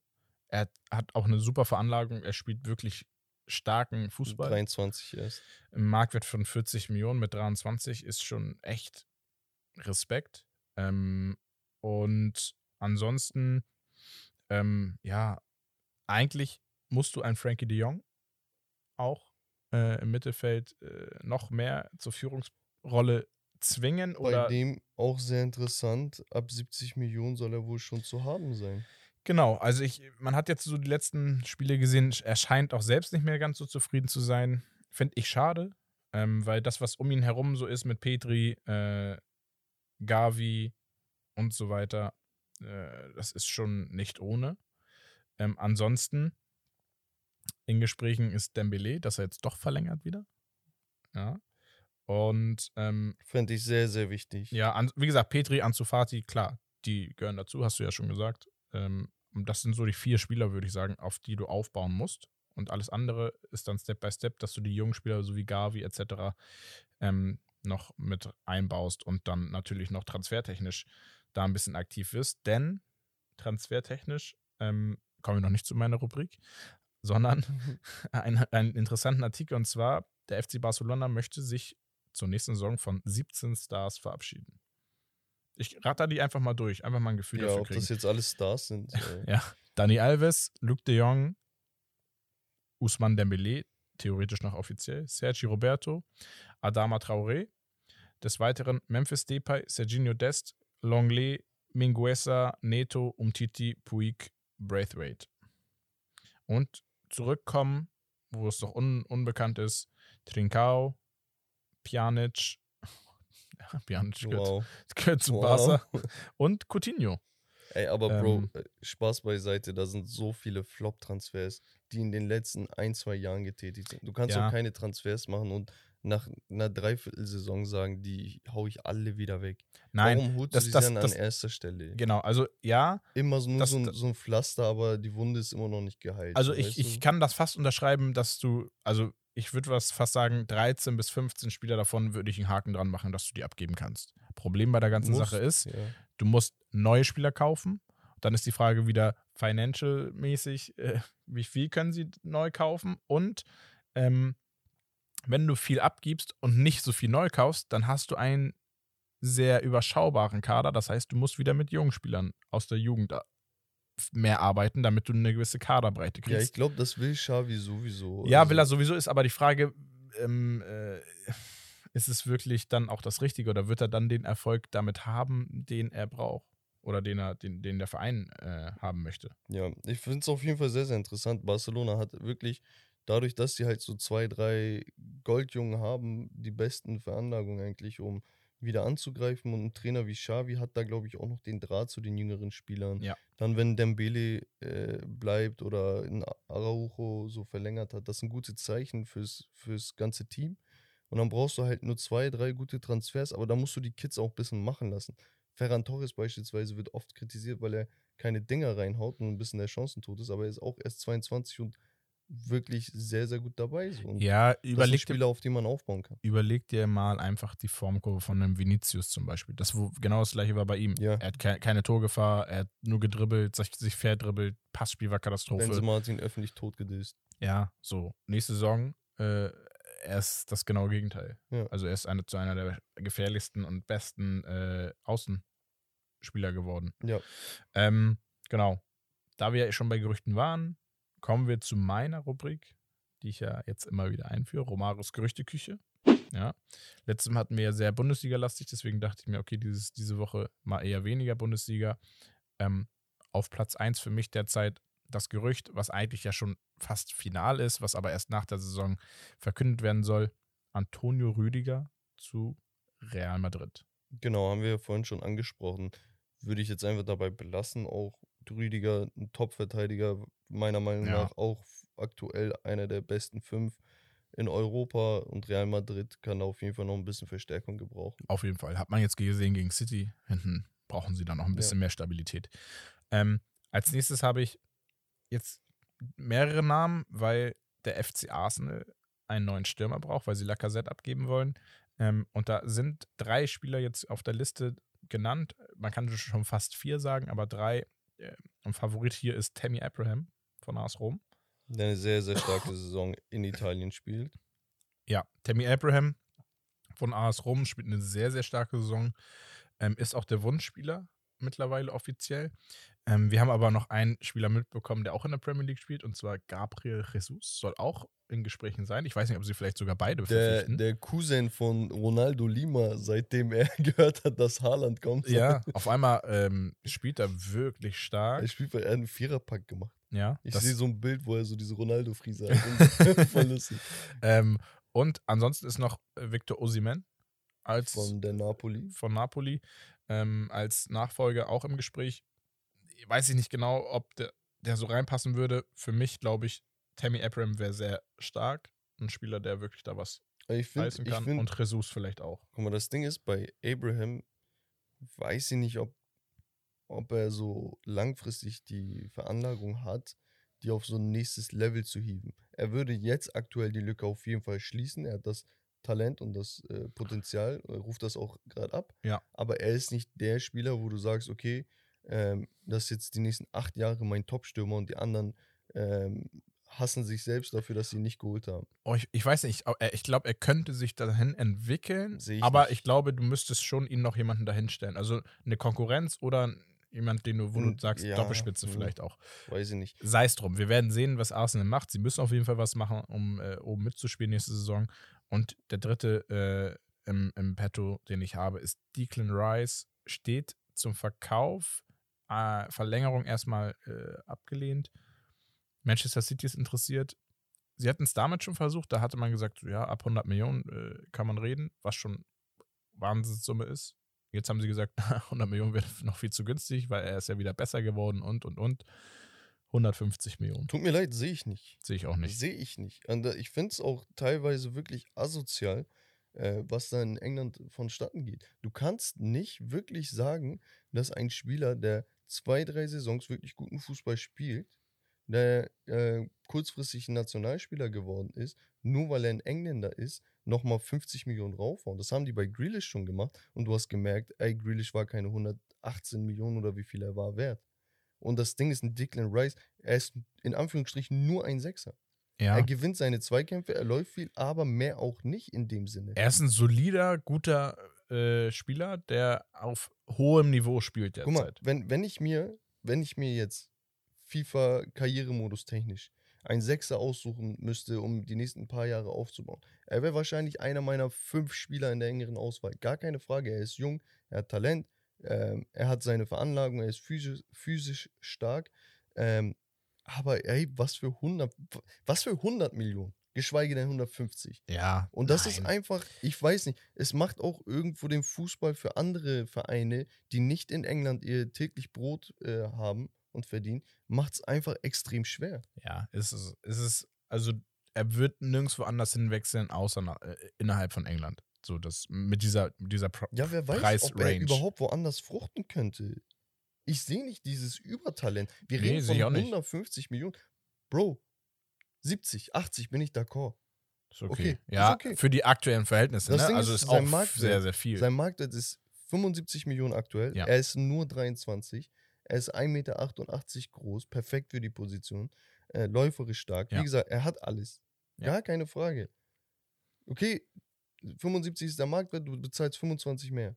Er hat auch eine super Veranlagung, er spielt wirklich starken Fußball. 23 erst. Im Marktwert von 40 Millionen mit 23 ist schon echt Respekt. Ähm, und ansonsten, ähm, ja, eigentlich musst du einen Frankie de Jong auch äh, im Mittelfeld äh, noch mehr zur Führungsrolle zwingen Bei oder dem auch sehr interessant, ab 70 Millionen soll er wohl schon zu haben sein. Genau, also ich, man hat jetzt so die letzten Spiele gesehen, er scheint auch selbst nicht mehr ganz so zufrieden zu sein. Finde ich schade, ähm, weil das, was um ihn herum so ist mit Petri, äh, Gavi und so weiter, äh, das ist schon nicht ohne. Ähm, ansonsten in Gesprächen ist Dembele, dass er jetzt doch verlängert wieder. Ja. Und ähm, Fände ich sehr, sehr wichtig. ja, an, wie gesagt, Petri, Ansu Fati, klar, die gehören dazu, hast du ja schon gesagt. Ähm, und das sind so die vier Spieler, würde ich sagen, auf die du aufbauen musst. Und alles andere ist dann Step by Step, dass du die jungen Spieler, so wie Gavi etc., ähm, noch mit einbaust und dann natürlich noch transfertechnisch da ein bisschen aktiv wirst. Denn transfertechnisch ähm, kommen wir noch nicht zu meiner Rubrik, sondern <laughs> ein, einen interessanten Artikel und zwar, der FC Barcelona möchte sich zur nächsten Saison von 17 Stars verabschieden. Ich ratter die einfach mal durch, einfach mal ein Gefühl Ja, dafür ob kriegen. das jetzt alles Stars sind. <laughs> Äh, Ja, Dani Alves, Luc de Jong, Usman Dembele, theoretisch noch offiziell, Sergi Roberto, Adama Traoré, des Weiteren Memphis Depay, Serginho Dest, Longley, Minguesa, Neto, Umtiti, Puig, Braithwaite. Und zurückkommen, wo es doch un unbekannt ist, Trincao, Pjanic, ja, Pjanic gehört, wow. gehört zu Wow. Barca, und Coutinho. Ey, aber Bro, Ähm, äh, Spaß beiseite, da sind so viele Flop-Transfers, die in den letzten ein, zwei Jahren getätigt sind. Du kannst Ja. auch keine Transfers machen und nach einer Dreiviertelsaison sagen, die hau ich alle wieder weg. Nein, Warum holst das- du sie das- dann das- an erster Stelle? genau, also ja, Immer so, nur das- so, ein, so ein Pflaster, aber die Wunde ist immer noch nicht geheilt. Also so, ich, ich du? kann das fast unterschreiben, dass du, also ich würde was fast sagen, 13 bis 15 Spieler davon würde ich einen Haken dran machen, dass du die abgeben kannst. Problem bei der ganzen Musst, Sache ist, Ja. du musst neue Spieler kaufen. Dann ist die Frage wieder financial-mäßig, äh, wie viel können sie neu kaufen? Und ähm, wenn du viel abgibst und nicht so viel neu kaufst, dann hast du einen sehr überschaubaren Kader. Das heißt, du musst wieder mit jungen Spielern aus der Jugend äh, mehr arbeiten, damit du eine gewisse Kaderbreite Ja, kriegst. ich glaube, das will Xavi sowieso. Ja, Also, will er sowieso, ist aber die Frage, ähm, äh, ist es wirklich dann auch das Richtige oder wird er dann den Erfolg damit haben, den er braucht? Oder den er, den, den der Verein äh, haben möchte. Ja, ich finde es auf jeden Fall sehr, sehr interessant. Barcelona hat wirklich, dadurch, dass sie halt so zwei, drei Goldjungen haben, die besten Veranlagungen eigentlich, um wieder anzugreifen. Und ein Trainer wie Xavi hat da, glaube ich, auch noch den Draht zu den jüngeren Spielern. Ja. Dann, wenn Dembele äh, bleibt oder in Araujo so verlängert hat, das sind gute Zeichen fürs, fürs ganze Team. Und dann brauchst du halt nur zwei, drei gute Transfers, aber da musst du die Kids auch ein bisschen machen lassen. Ferran Torres beispielsweise wird oft kritisiert, weil er keine Dinger reinhaut und ein bisschen der Chancentod ist, aber er ist auch erst 22 und wirklich sehr, sehr gut dabei. So. Ja, das sind überleg dir, Spieler, auf die man aufbauen kann. überleg dir mal einfach die Formkurve von einem Vinicius zum Beispiel. Das wo genau das gleiche war bei ihm. Ja. Er hat ke keine Torgefahr, er hat nur gedribbelt, sich, sich verdribbelt, Passspiel war Katastrophe. Benzema hat ihn öffentlich totgedisst. Ja, so. Nächste Saison, äh, er ist das genaue Gegenteil. Ja. Also er ist eine, zu einer der gefährlichsten und besten äh, Außenspieler geworden. Ja. Ähm, genau. Da wir schon bei Gerüchten waren, kommen wir zu meiner Rubrik, die ich ja jetzt immer wieder einführe, Romaros Gerüchteküche. Ja. Letztes Mal hatten wir ja sehr Bundesliga-lastig, deswegen dachte ich mir, okay, dieses, diese Woche mal eher weniger Bundesliga. Ähm, auf Platz 1 für mich derzeit das Gerücht, was eigentlich ja schon fast final ist, was aber erst nach der Saison verkündet werden soll. Antonio Rüdiger zu Real Madrid. Genau, haben wir ja vorhin schon angesprochen. Würde ich jetzt einfach dabei belassen. Auch Rüdiger, ein Top-Verteidiger, meiner Meinung Ja. nach auch aktuell einer der besten fünf in Europa und Real Madrid kann da auf jeden Fall noch ein bisschen Verstärkung gebrauchen. Auf jeden Fall. Hat man jetzt gesehen gegen City. Hinten brauchen sie da noch ein Ja. bisschen mehr Stabilität. Ähm, als nächstes habe ich jetzt mehrere Namen, weil der FC Arsenal einen neuen Stürmer braucht, weil sie Lacazette abgeben wollen. Ähm, und da sind drei Spieler jetzt auf der Liste genannt. Man kann schon fast vier sagen, aber drei. Äh, und Favorit hier ist Tammy Abraham von AS Rom. Der eine sehr, sehr starke Saison in Italien spielt. Ja, Tammy Abraham von AS Rom spielt eine sehr, sehr starke Saison. Ähm, ist auch der Wunschspieler mittlerweile offiziell. Ähm, wir haben aber noch einen Spieler mitbekommen, der auch in der Premier League spielt, und zwar Gabriel Jesus. Soll auch in Gesprächen sein. Ich weiß nicht, ob sie vielleicht sogar beide Der, der Cousin von Ronaldo Lima, seitdem er <laughs> gehört hat, dass Haaland kommt. ja, <laughs> auf einmal ähm, spielt er wirklich stark. Er spielt bei er hat einen Viererpack gemacht. Ja, Ich sehe so ein Bild, wo er so diese Ronaldo-Friese hat. <laughs> Voll lustig. ähm, und ansonsten ist noch äh, Victor Osimhen als Von der Napoli. von Napoli ähm, als Nachfolger auch im Gespräch. Weiß ich nicht genau, ob der, der so reinpassen würde. Für mich glaube ich, Tammy Abraham wäre sehr stark. Ein Spieler, der wirklich da was Ich finde, reißen ich kann. find, und Jesus vielleicht auch. guck mal, das Ding ist, bei Abraham weiß ich nicht, ob, ob er so langfristig die Veranlagung hat, die auf so ein nächstes Level zu hieven. Er würde jetzt aktuell die Lücke auf jeden Fall schließen. Er hat das Talent und das äh, Potenzial, er ruft das auch gerade ab. Ja. Aber er ist nicht der Spieler, wo du sagst, okay, ähm, das ist jetzt die nächsten acht Jahre mein Top-Stürmer und die anderen ähm, hassen sich selbst dafür, dass sie ihn nicht geholt haben. Oh, ich, ich weiß nicht, ich, ich glaube, er könnte sich dahin entwickeln, ich aber nicht. ich glaube, du müsstest schon ihn noch jemanden dahin stellen. Also eine Konkurrenz oder jemand, den du, wo du Und- sagst, ja, Doppelspitze hm. vielleicht auch. Weiß ich nicht. sei es drum. Wir werden sehen, was Arsenal macht. Sie müssen auf jeden Fall was machen, um äh, oben mitzuspielen nächste Saison. Und der dritte äh, im, im Petto, den ich habe, ist Declan Rice. Steht zum Verkauf. Äh, Verlängerung erstmal äh, abgelehnt. Manchester City ist interessiert. Sie hatten es damit schon versucht. Da hatte man gesagt, ja, ab 100 Millionen äh, kann man reden, was schon Wahnsinnssumme ist. Jetzt haben sie gesagt, <laughs> 100 Millionen wäre noch viel zu günstig, weil er ist ja wieder besser geworden und, und, und. 150 Millionen. Tut mir leid, sehe ich nicht. Sehe ich auch nicht. Sehe ich nicht. Und äh, ich finde es auch teilweise wirklich asozial, äh, was da in England vonstatten geht. Du kannst nicht wirklich sagen, dass ein Spieler, der zwei, drei Saisons wirklich guten Fußball spielt, der äh, kurzfristig ein Nationalspieler geworden ist, nur weil er ein Engländer ist, nochmal 50 Millionen raufhauen. Das haben die bei Grealish schon gemacht und du hast gemerkt, ey, Grealish war keine 118 Millionen oder wie viel er war wert. Und das Ding ist ein Declan Rice, er ist in Anführungsstrichen nur ein Sechser. Ja. Er gewinnt seine Zweikämpfe, er läuft viel, aber mehr auch nicht in dem Sinne. Er ist ein solider, guter äh, Spieler, der auf hohem Niveau spielt Guck mal, derzeit. wenn, wenn ich mir, wenn ich mir jetzt FIFA Karrieremodus technisch einen Sechser aussuchen müsste, um die nächsten paar Jahre aufzubauen, er wäre wahrscheinlich einer meiner fünf Spieler in der engeren Auswahl. Gar keine Frage. Er ist jung, er hat Talent, ähm, er hat seine Veranlagung, er ist physisch, physisch stark. Ähm, aber ey, was für 100, was für 100 Millionen, geschweige denn 150. Ja. Und das ist nein. einfach, ich weiß nicht, es macht auch irgendwo den Fußball für andere Vereine, die nicht in England ihr täglich Brot äh, haben und verdienen, macht es einfach extrem schwer. Ja, es ist, es ist, also er wird nirgendwo anders hinwechseln, außer nach, äh, innerhalb von England. So, das mit dieser, mit dieser Pro Ja, wer weiß, ob er überhaupt woanders fruchten könnte. Ich sehe nicht dieses Übertalent. Wir Nee, reden von nicht. 150 Millionen. Bro, 70, 80 bin ich d'accord. Ist okay. okay, ist Ja, okay. für die aktuellen Verhältnisse, ne? Also ist, ist auch Marktwert- sehr, sehr viel. Sein Marktwert ist 75 Millionen aktuell. Ja. Er ist nur 23. Er ist 1,88 Meter groß, perfekt für die Position. Äh, läuferisch stark. Ja. Wie gesagt, er hat alles. Ja. Gar keine Frage. Okay, 75 ist der Marktwert, du bezahlst 25 mehr.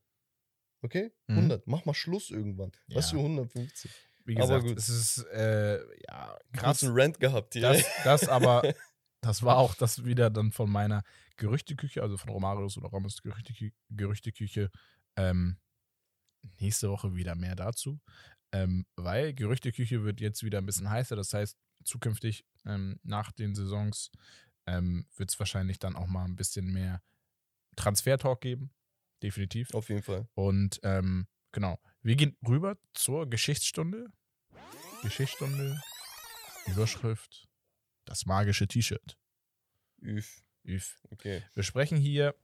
Okay? Mhm. 100. Mach mal Schluss irgendwann. Was Ja. für 150? Wie aber gesagt, gut. es ist äh, ja krass. Kurzen Rant gehabt hier. Das, das aber, <laughs> das war auch das wieder dann von meiner Gerüchteküche, also von Romarius oder Gerüchtekü Gerüchteküche. Ähm, nächste Woche wieder mehr dazu. Ähm, weil Gerüchteküche wird jetzt wieder ein bisschen heißer. Das heißt, zukünftig ähm, nach den Saisons ähm, wird es wahrscheinlich dann auch mal ein bisschen mehr Transfer-Talk geben. Definitiv. Auf jeden Fall. Und ähm, genau, wir gehen rüber zur Geschichtsstunde. Geschichtsstunde, Überschrift, das magische T-Shirt. Üff. Üff. Okay. Wir sprechen hier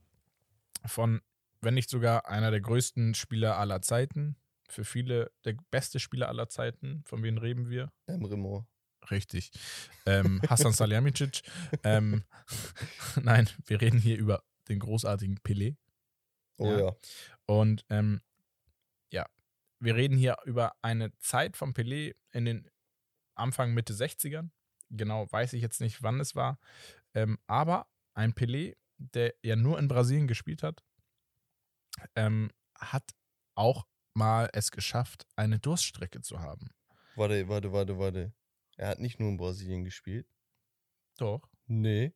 von, wenn nicht sogar einer der größten Spieler aller Zeiten. Für viele der beste Spieler aller Zeiten. Von wem reden wir? Emre Mor. Richtig. Ähm, Hassan Salihamidzic. ähm, <laughs> nein, wir reden hier über den großartigen Pelé. Oh Ja. ja. Und ähm, ja, wir reden hier über eine Zeit von Pelé in den Anfang, Mitte 60ern. Genau, weiß ich jetzt nicht, wann es war. Ähm, aber ein Pelé, der ja nur in Brasilien gespielt hat, ähm, hat auch mal es geschafft, eine Durststrecke zu haben. Warte, warte, warte, warte. Er hat nicht nur in Brasilien gespielt. Doch. Nee.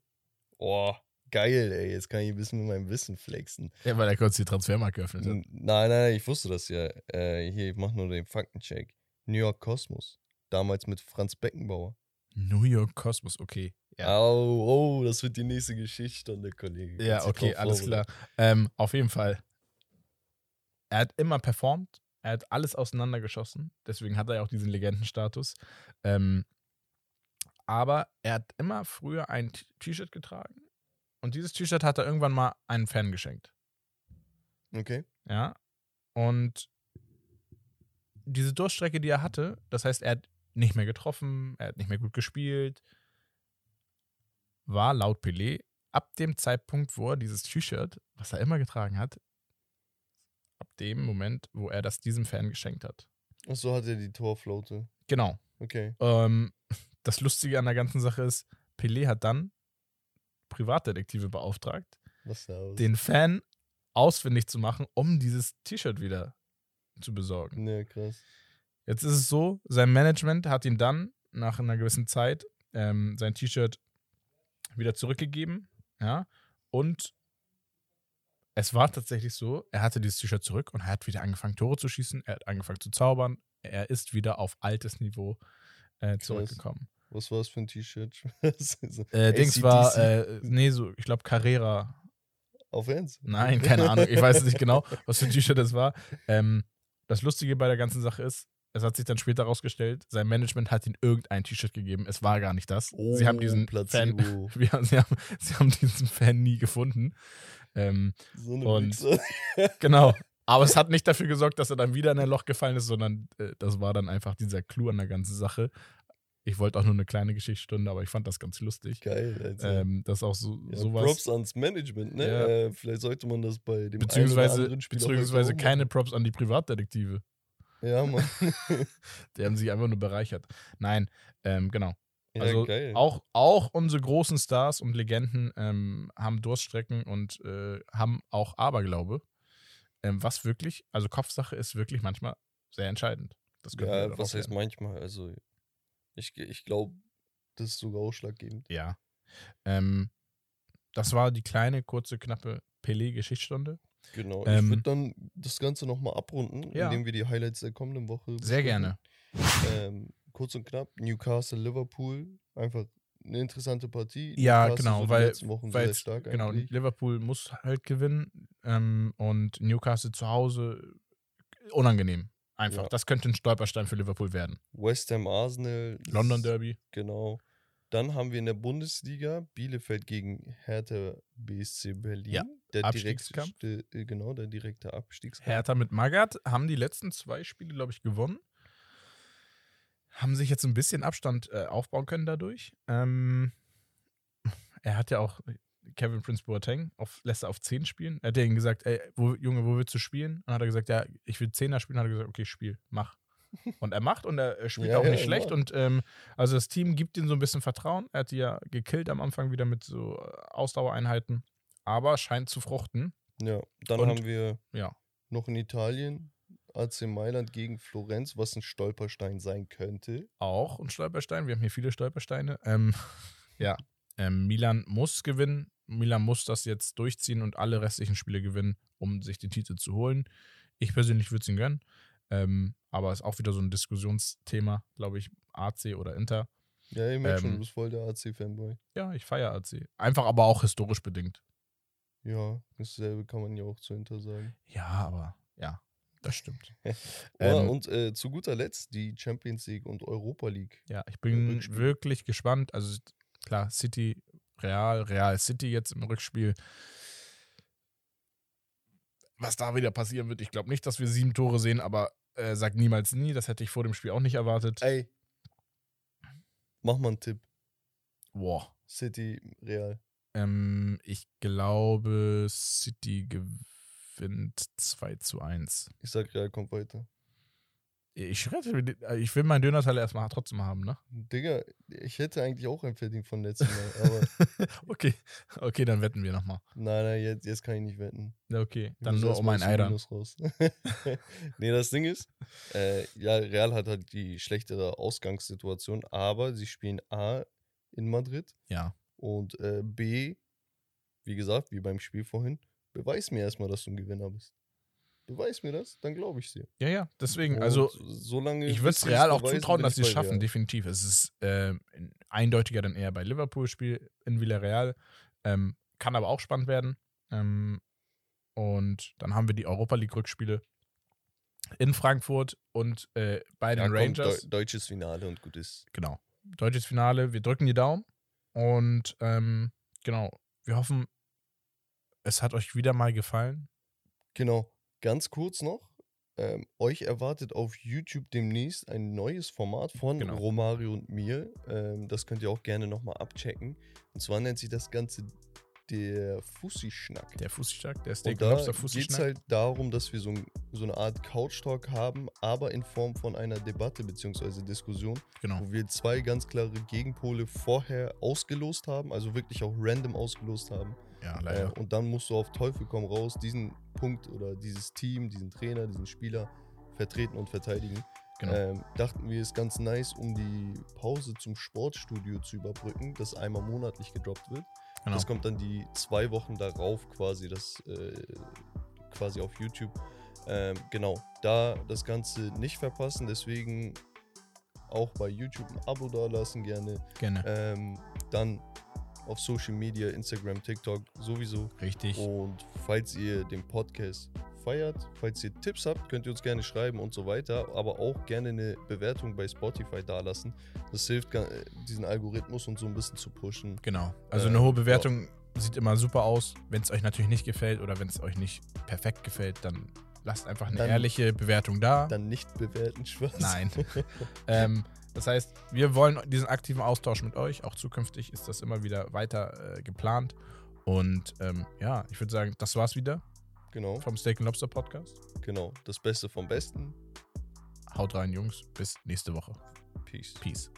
Oh, geil, ey. Jetzt kann ich ein bisschen mit meinem Wissen flexen. Ja, weil er kurz die Transfermarkt geöffnet hat. Nein, nein, ich wusste das ja. Äh, hier, ich mach nur den Faktencheck. New York Cosmos. Damals mit Franz Beckenbauer. New York Cosmos, okay. Ja, Au, oh, das wird die nächste Geschichtsstunde, Kollege. ja Kannst okay, alles klar. Ähm, auf jeden Fall. Er hat immer performt, er hat alles auseinandergeschossen, deswegen hat er ja auch diesen Legendenstatus. Ähm, aber er hat immer früher ein T-Shirt getragen und dieses T-Shirt hat er irgendwann mal einen Fan geschenkt. Okay. Ja. Und diese Durststrecke, die er hatte, das heißt, er hat nicht mehr getroffen, er hat nicht mehr gut gespielt, war laut Pelé ab dem Zeitpunkt, wo er dieses T-Shirt, was er immer getragen hat, ab dem Moment, wo er das diesem Fan geschenkt hat. Und so hat er die Torflaute. Genau. Okay. Ähm, das Lustige an der ganzen Sache ist, Pelé hat dann Privatdetektive beauftragt, den Fan ausfindig zu machen, um dieses T-Shirt wieder zu besorgen. Ne, krass. Jetzt ist es so, sein Management hat ihm dann nach einer gewissen Zeit ähm, sein T-Shirt wieder zurückgegeben, ja, und es war tatsächlich so, er hatte dieses T-Shirt zurück und er hat wieder angefangen, Tore zu schießen, er hat angefangen zu zaubern, er ist wieder auf altes Niveau äh, zurückgekommen. Was war das für ein T-Shirt? <laughs> Äh, Dings war, äh, nee, so, ich glaube, Carrera. Auf Ernst? Nein, keine <laughs> Ahnung, ich weiß nicht genau, was für ein T-Shirt das war. Ähm, das Lustige bei der ganzen Sache ist, es hat sich dann später rausgestellt, sein Management hat ihm irgendein T-Shirt gegeben. Es war gar nicht das. sie haben diesen Fan, Placebo. <laughs> wir, sie, haben, sie haben diesen Fan nie gefunden. Ähm, So eine Und- genau. Aber es hat nicht dafür gesorgt, dass er dann wieder in ein Loch gefallen ist, sondern äh, das war dann einfach dieser Clou an der ganzen Sache. Ich wollte auch nur eine kleine Geschichtsstunde, aber ich fand das ganz lustig. Geil, also. Ähm, das auch so ja, sowas. Props ans Management, ne? Ja. Äh, vielleicht sollte man das bei dem beziehungsweise anderen Spieler beziehungsweise keine Props an die Privatdetektive. Ja, Mann. <laughs> <laughs> Die haben sich einfach nur bereichert. Nein, ähm, genau. ja, also geil. auch, auch unsere großen Stars und Legenden ähm, haben Durststrecken und äh, haben auch Aberglaube. Ähm, was wirklich, also Kopfsache ist wirklich manchmal sehr entscheidend. Das wir ja, was heißt manchmal? Also, ich, ich glaube, das ist sogar ausschlaggebend. Ja. Ähm, das war die kleine, kurze, knappe Pelé-Geschichtsstunde. Genau. ich Ähm, würde dann das Ganze nochmal abrunden, Ja. indem wir die Highlights der kommenden Woche. Sehr besprechen. gerne. Ähm, kurz und knapp, Newcastle, Liverpool. Einfach eine interessante Partie. Ja, Newcastle genau, weil, letzten Wochen weil sehr stark genau, eigentlich. Liverpool muss halt gewinnen ähm, und Newcastle zu Hause unangenehm. Einfach. Ja. Das könnte ein Stolperstein für Liverpool werden. West Ham, Arsenal. London Derby. Genau. Dann haben wir in der Bundesliga Bielefeld gegen Hertha BSC Berlin. Ja, der Abstiegskampf. direkte, äh, genau, der direkte Abstiegskampf. Hertha mit Magath haben die letzten zwei Spiele, glaube ich, gewonnen. Haben sich jetzt ein bisschen Abstand äh, aufbauen können dadurch. Ähm, <laughs> er hat ja auch Kevin Prince Boateng auf, lässt er auf 10 spielen. Er hat ja ihm gesagt, ey, wo, Junge, wo willst du spielen? Und dann hat er gesagt, ja, ich will 10er spielen. Dann hat er gesagt, okay, spiel, mach. <laughs> Und er macht und er, spielt Ja, auch ja, nicht er schlecht. macht. Und ähm, also das Team gibt ihm so ein bisschen Vertrauen. Er hat die ja gekillt am Anfang wieder mit so äh, Ausdauereinheiten. Aber scheint zu fruchten. Ja, dann Und- haben wir Ja. noch in Italien AC Mailand gegen Florenz, was ein Stolperstein sein könnte. auch ein Stolperstein. Wir haben hier viele Stolpersteine. Ähm, <laughs> ja, ähm, Milan muss gewinnen. Milan muss das jetzt durchziehen und alle restlichen Spiele gewinnen, um sich den Titel zu holen. Ich persönlich würde es ihnen gönnen. Ähm, aber ist auch wieder so ein Diskussionsthema, glaube ich, AC oder Inter. Ja, merkt schon, Ähm, du bist voll der AC-Fanboy. Ja, ich feiere AC. Einfach aber auch historisch bedingt. Ja, dasselbe kann man ja auch zu Inter sagen. Ja, aber ja, das stimmt. <laughs> Ja, Ähm, und äh, zu guter Letzt die Champions League und Europa League. Ja, ich bin wirklich gespannt. Also klar, City, Real, Real City jetzt im Rückspiel. Was da wieder passieren wird, ich glaube nicht, dass wir sieben Tore sehen, aber äh, sag niemals nie. Das hätte ich vor dem Spiel auch nicht erwartet. Ey, mach mal einen Tipp. Boah. City, Real. Ähm, ich glaube, City gewinnt 2 zu 1. Ich sag, Real kommt weiter. Ich, rette- ich will meinen Dönerteil erstmal trotzdem haben, ne? Digga, ich hätte eigentlich auch ein verdient von letztem Mal, aber <laughs> okay. Okay, dann wetten wir nochmal. nein, nein, jetzt, jetzt kann ich nicht wetten. Okay, Ich dann nur um ein Ei raus. <laughs> nee, das Ding ist, äh, ja, Real hat halt die schlechtere Ausgangssituation, aber sie spielen A in Madrid Ja. und äh, B, wie gesagt, wie beim Spiel vorhin, beweis mir erstmal, dass du ein Gewinner bist. Beweis mir das, dann glaube ich dir. Ja, ja, deswegen, Und also solange Ich würde es Real auch beweisen, zutrauen, dass sie es schaffen, Real. definitiv. Es ist ähm, eindeutiger dann eher bei Liverpool-Spiel in Villarreal. Ähm, kann aber auch spannend werden. Ähm, und dann haben wir die Europa League-Rückspiele in Frankfurt und äh, bei Ja, den komm, Rangers. Deu deutsches Finale und gut ist. Genau. Deutsches Finale. Wir drücken die Daumen. Und ähm, genau, wir hoffen, es hat euch wieder mal gefallen. Genau, ganz kurz noch. Ähm, euch erwartet auf YouTube demnächst ein neues Format von Genau. Romario und mir. Ähm, das könnt ihr auch gerne nochmal abchecken. Und zwar nennt sich das Ganze der Fussi-Schnack. Der Fußschlag, der Steak Und da Lobster geht halt darum, dass wir so, ein, so eine Art Couch-Talk haben, aber in Form von einer Debatte bzw. Diskussion, genau. wo wir zwei ganz klare Gegenpole vorher ausgelost haben, also wirklich auch random ausgelost haben. Ja, Äh, leider. und dann musst du auf Teufel komm raus diesen Punkt oder dieses Team, diesen Trainer, diesen Spieler vertreten und verteidigen. Genau. Ähm, dachten wir, ist ganz nice, um die Pause zum Sportstudio zu überbrücken, das einmal monatlich gedroppt wird. genau. Das kommt dann die zwei Wochen darauf quasi, das äh, quasi auf YouTube. Ähm, genau, da das Ganze nicht verpassen, deswegen auch bei YouTube ein Abo da lassen gerne. Gerne. Ähm, dann auf Social Media, Instagram, TikTok sowieso. Richtig. Und falls ihr den Podcast feiert, falls ihr Tipps habt, könnt ihr uns gerne schreiben und so weiter. Aber auch gerne eine Bewertung bei Spotify dalassen. Das hilft, äh, diesen Algorithmus und so ein bisschen zu pushen. Genau. Also Äh, eine hohe Bewertung sieht immer super aus. Wenn es euch natürlich nicht gefällt oder wenn es euch nicht perfekt gefällt, dann lasst einfach eine Dann- ehrliche Bewertung da. Dann nicht bewerten, Spaß. Nein. <laughs> ähm, das heißt, wir wollen diesen aktiven Austausch mit euch. Auch zukünftig ist das immer wieder weiter äh, geplant. Und ähm, ja, ich würde sagen, das war's wieder Genau, vom Steak and Lobster Podcast. genau. Das Beste vom Besten. Haut rein, Jungs. Bis nächste Woche. Peace. Peace.